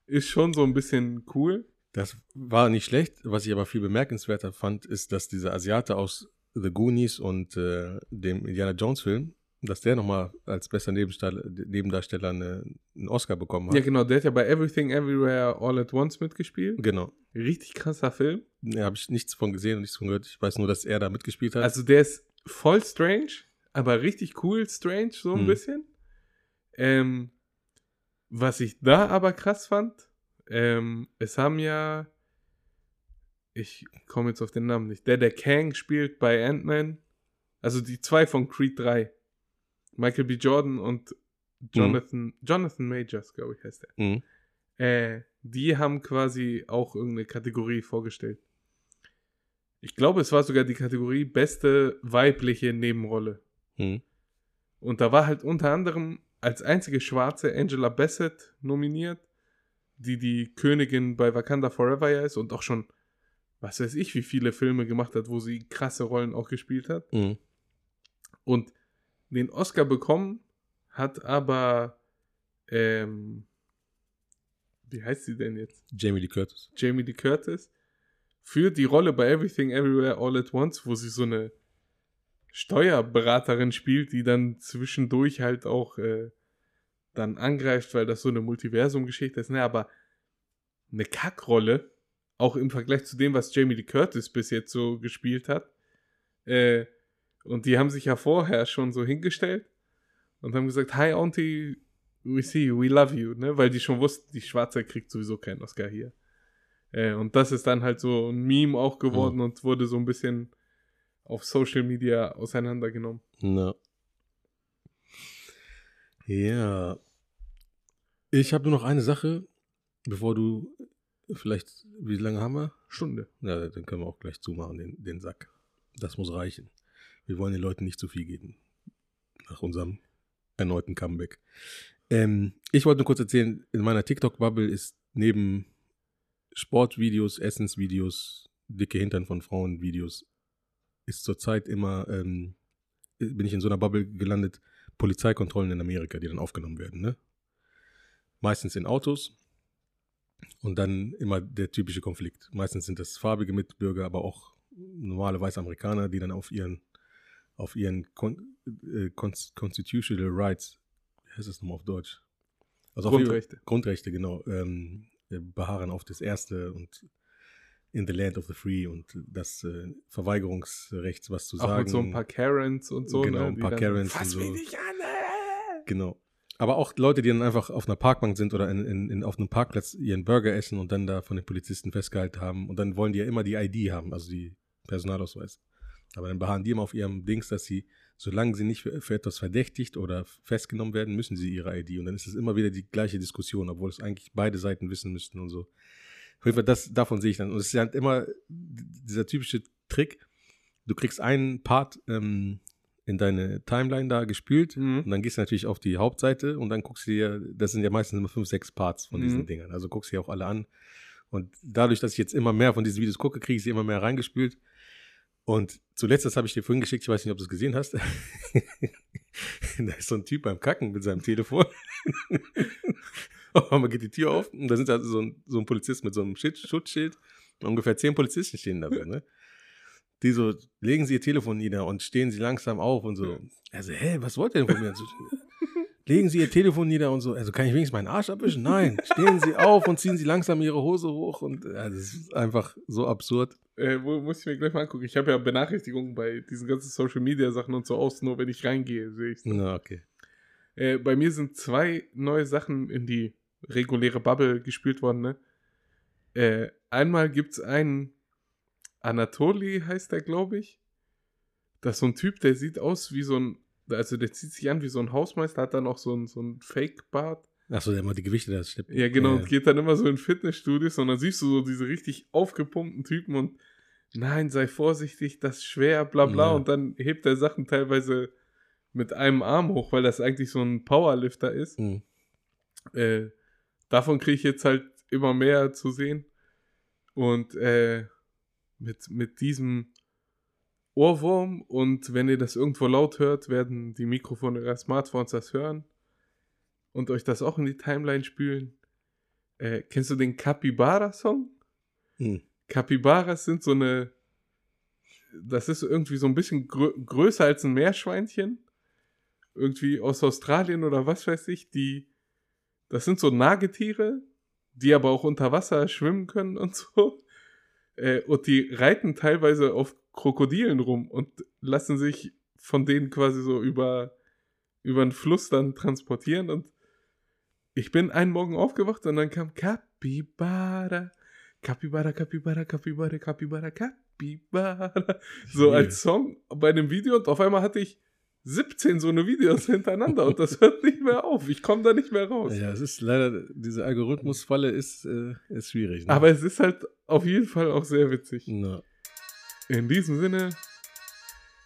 ist schon so ein bisschen cool. Das war nicht schlecht. Was ich aber viel bemerkenswerter fand, ist, dass dieser Asiate aus The Goonies und äh, dem Indiana Jones Film, dass der nochmal als bester Nebendarsteller, eine, einen Oscar bekommen hat. Ja, genau, der hat ja bei Everything Everywhere All at Once mitgespielt. Genau. Richtig krasser Film. Da habe ich nichts von gesehen und nichts von gehört. Ich weiß nur, dass er da mitgespielt hat. Also der ist voll strange, aber richtig cool strange, so ein Hm. bisschen. Ähm, was ich da aber krass fand, ähm, es haben ja, ich komme jetzt auf den Namen nicht, der, der Kang spielt bei Ant-Man, also die zwei von Creed 3, Michael B. Jordan und Jonathan, Jonathan Majors, glaube ich, heißt er. Mhm. Äh, die haben quasi auch irgendeine Kategorie vorgestellt. Ich glaube, es war sogar die Kategorie beste weibliche Nebenrolle. Mhm. Und da war halt unter anderem als einzige Schwarze Angela Bassett nominiert, die die Königin bei Wakanda Forever ja ist und auch schon, was weiß ich, wie viele Filme gemacht hat, wo sie krasse Rollen auch gespielt hat. Mhm. Und den Oscar bekommen hat aber, ähm, wie heißt sie denn jetzt? Jamie Lee Curtis. Jamie Lee Curtis für die Rolle bei Everything Everywhere All at Once, wo sie so eine Steuerberaterin spielt, die dann zwischendurch halt auch äh, dann angreift, weil das so eine Multiversum-Geschichte ist. Ne, aber eine Kackrolle, auch im Vergleich zu dem, was Jamie Lee Curtis bis jetzt so gespielt hat. Äh, und die haben sich ja vorher schon so hingestellt und haben gesagt, hi Auntie, we see you, we love you, ne? Weil die schon wussten, die Schwarze kriegt sowieso keinen Oscar hier. Äh, und das ist dann halt so ein Meme auch geworden und wurde so ein bisschen auf Social Media auseinandergenommen. Na. Ja. Ich habe nur noch eine Sache, bevor du vielleicht, wie lange haben wir? Stunde. Ja, dann können wir auch gleich zumachen, den, den Sack. Das muss reichen. Wir wollen den Leuten nicht zu viel geben. Nach unserem erneuten Comeback. Ähm, ich wollte nur kurz erzählen, in meiner TikTok-Bubble ist neben Sportvideos, Essensvideos, dicke Hintern von Frauen-Videos, ist zurzeit immer, ähm, bin ich in so einer Bubble gelandet, Polizeikontrollen in Amerika, die dann aufgenommen werden, ne? Meistens in Autos und dann immer der typische Konflikt. Meistens sind das farbige Mitbürger, aber auch normale weiße Amerikaner, die dann auf ihren, auf ihren Con äh, Cons- Constitutional Rights, wie heißt das nochmal auf Deutsch? Also auf ihre- Grundrechte. Grundrechte, genau. Ähm, äh, beharren auf das Erste und in the land of the free und das äh, Verweigerungsrechts, was zu Auch sagen. mit so ein paar Karens und so. Genau, ne, ein paar dann, Karens Fass und so. mich nicht an, äh! Genau. Aber auch Leute, die dann einfach auf einer Parkbank sind oder in, in, in, auf einem Parkplatz ihren Burger essen und dann da von den Polizisten festgehalten haben. Und dann wollen die ja immer die ID haben, also die Personalausweis. Aber dann beharren die immer auf ihrem Dings, dass sie, solange sie nicht für, etwas verdächtigt oder festgenommen werden, müssen sie ihre ID. Und dann ist es immer wieder die gleiche Diskussion, obwohl es eigentlich beide Seiten wissen müssten und so. Auf jeden Fall, das, davon sehe ich dann. Und es ist halt immer dieser typische Trick. Du kriegst einen Part ähm, in deine Timeline da gespült Mhm. und dann gehst du natürlich auf die Hauptseite und dann guckst du dir, das sind ja meistens immer fünf, sechs Parts von diesen Mhm. Dingern. Also guckst du dir auch alle an. Und dadurch, dass ich jetzt immer mehr von diesen Videos gucke, kriege ich sie immer mehr reingespült. Und zuletzt, das habe ich dir vorhin geschickt, ich weiß nicht, ob du es gesehen hast. da ist so ein Typ beim Kacken mit seinem Telefon. Auf einmal geht die Tür auf und da sind also so ein, so ein Polizist mit so einem Schild, Schutzschild. Ungefähr zehn Polizisten stehen da so, ne? Die so, legen sie ihr Telefon nieder und stehen sie langsam auf und so. Also, hä, was wollt ihr denn von mir? Legen sie ihr Telefon nieder und so. Also, kann ich wenigstens meinen Arsch abwischen? Nein. Stehen sie auf und ziehen sie langsam ihre Hose hoch und äh, das ist einfach so absurd. Äh, muss ich mir gleich mal angucken. Ich habe ja Benachrichtigungen bei diesen ganzen Social Media Sachen und so aus, nur wenn ich reingehe, sehe ich Na, okay. Äh, bei mir sind zwei neue Sachen in die reguläre Bubble gespielt worden, ne? Äh, einmal gibt's einen Anatoli, heißt der, glaube ich. Das ist so ein Typ, der sieht aus wie so ein, also der zieht sich an wie so ein Hausmeister, hat dann auch so ein, so ein Fake-Bart. Achso, der immer die Gewichte da schleppt. Ja, genau, und geht dann immer so in Fitnessstudios und dann siehst du so diese richtig aufgepumpten Typen und nein, sei vorsichtig, das ist schwer, bla bla. Ja. Und dann hebt er Sachen teilweise mit einem Arm hoch, weil das eigentlich so ein Powerlifter ist. Hm. Äh, davon kriege ich jetzt halt immer mehr zu sehen. Und äh, mit, mit diesem Ohrwurm und wenn ihr das irgendwo laut hört, werden die Mikrofone eurer Smartphones das hören und euch das auch in die Timeline spülen. Äh, kennst du den Capybara-Song? Hm. Capybaras sind so eine. Das ist irgendwie so ein bisschen grö größer als ein Meerschweinchen. Irgendwie aus Australien oder was weiß ich. Die. Das sind so Nagetiere, die aber auch unter Wasser schwimmen können und so. Äh, und die reiten teilweise auf Krokodilen rum und lassen sich von denen quasi so über, über den Fluss dann transportieren. Und ich bin einen Morgen aufgewacht und dann kam Capybara. Capybara, Capybara, Capybara, Capybara, Capybara. So als Song bei einem Video und auf einmal hatte ich 17 so eine Videos hintereinander und das hört nicht mehr auf. Ich komme da nicht mehr raus. Ja, es ist leider, diese Algorithmusfalle ist, äh, ist schwierig. Ne? Aber es ist halt auf jeden Fall auch sehr witzig. Na, In diesem Sinne,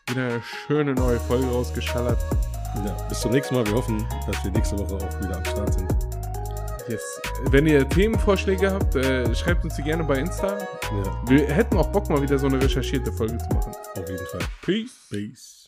wieder eine schöne neue Folge rausgeschallert. ja, bis zum nächsten Mal. Wir hoffen, dass wir nächste Woche auch wieder am Start sind. Yes. Wenn ihr Themenvorschläge habt, äh, schreibt uns die gerne bei Insta. Ja, Wir hätten auch Bock, mal wieder so eine recherchierte Folge zu machen. auf jeden Fall. Peace. Peace.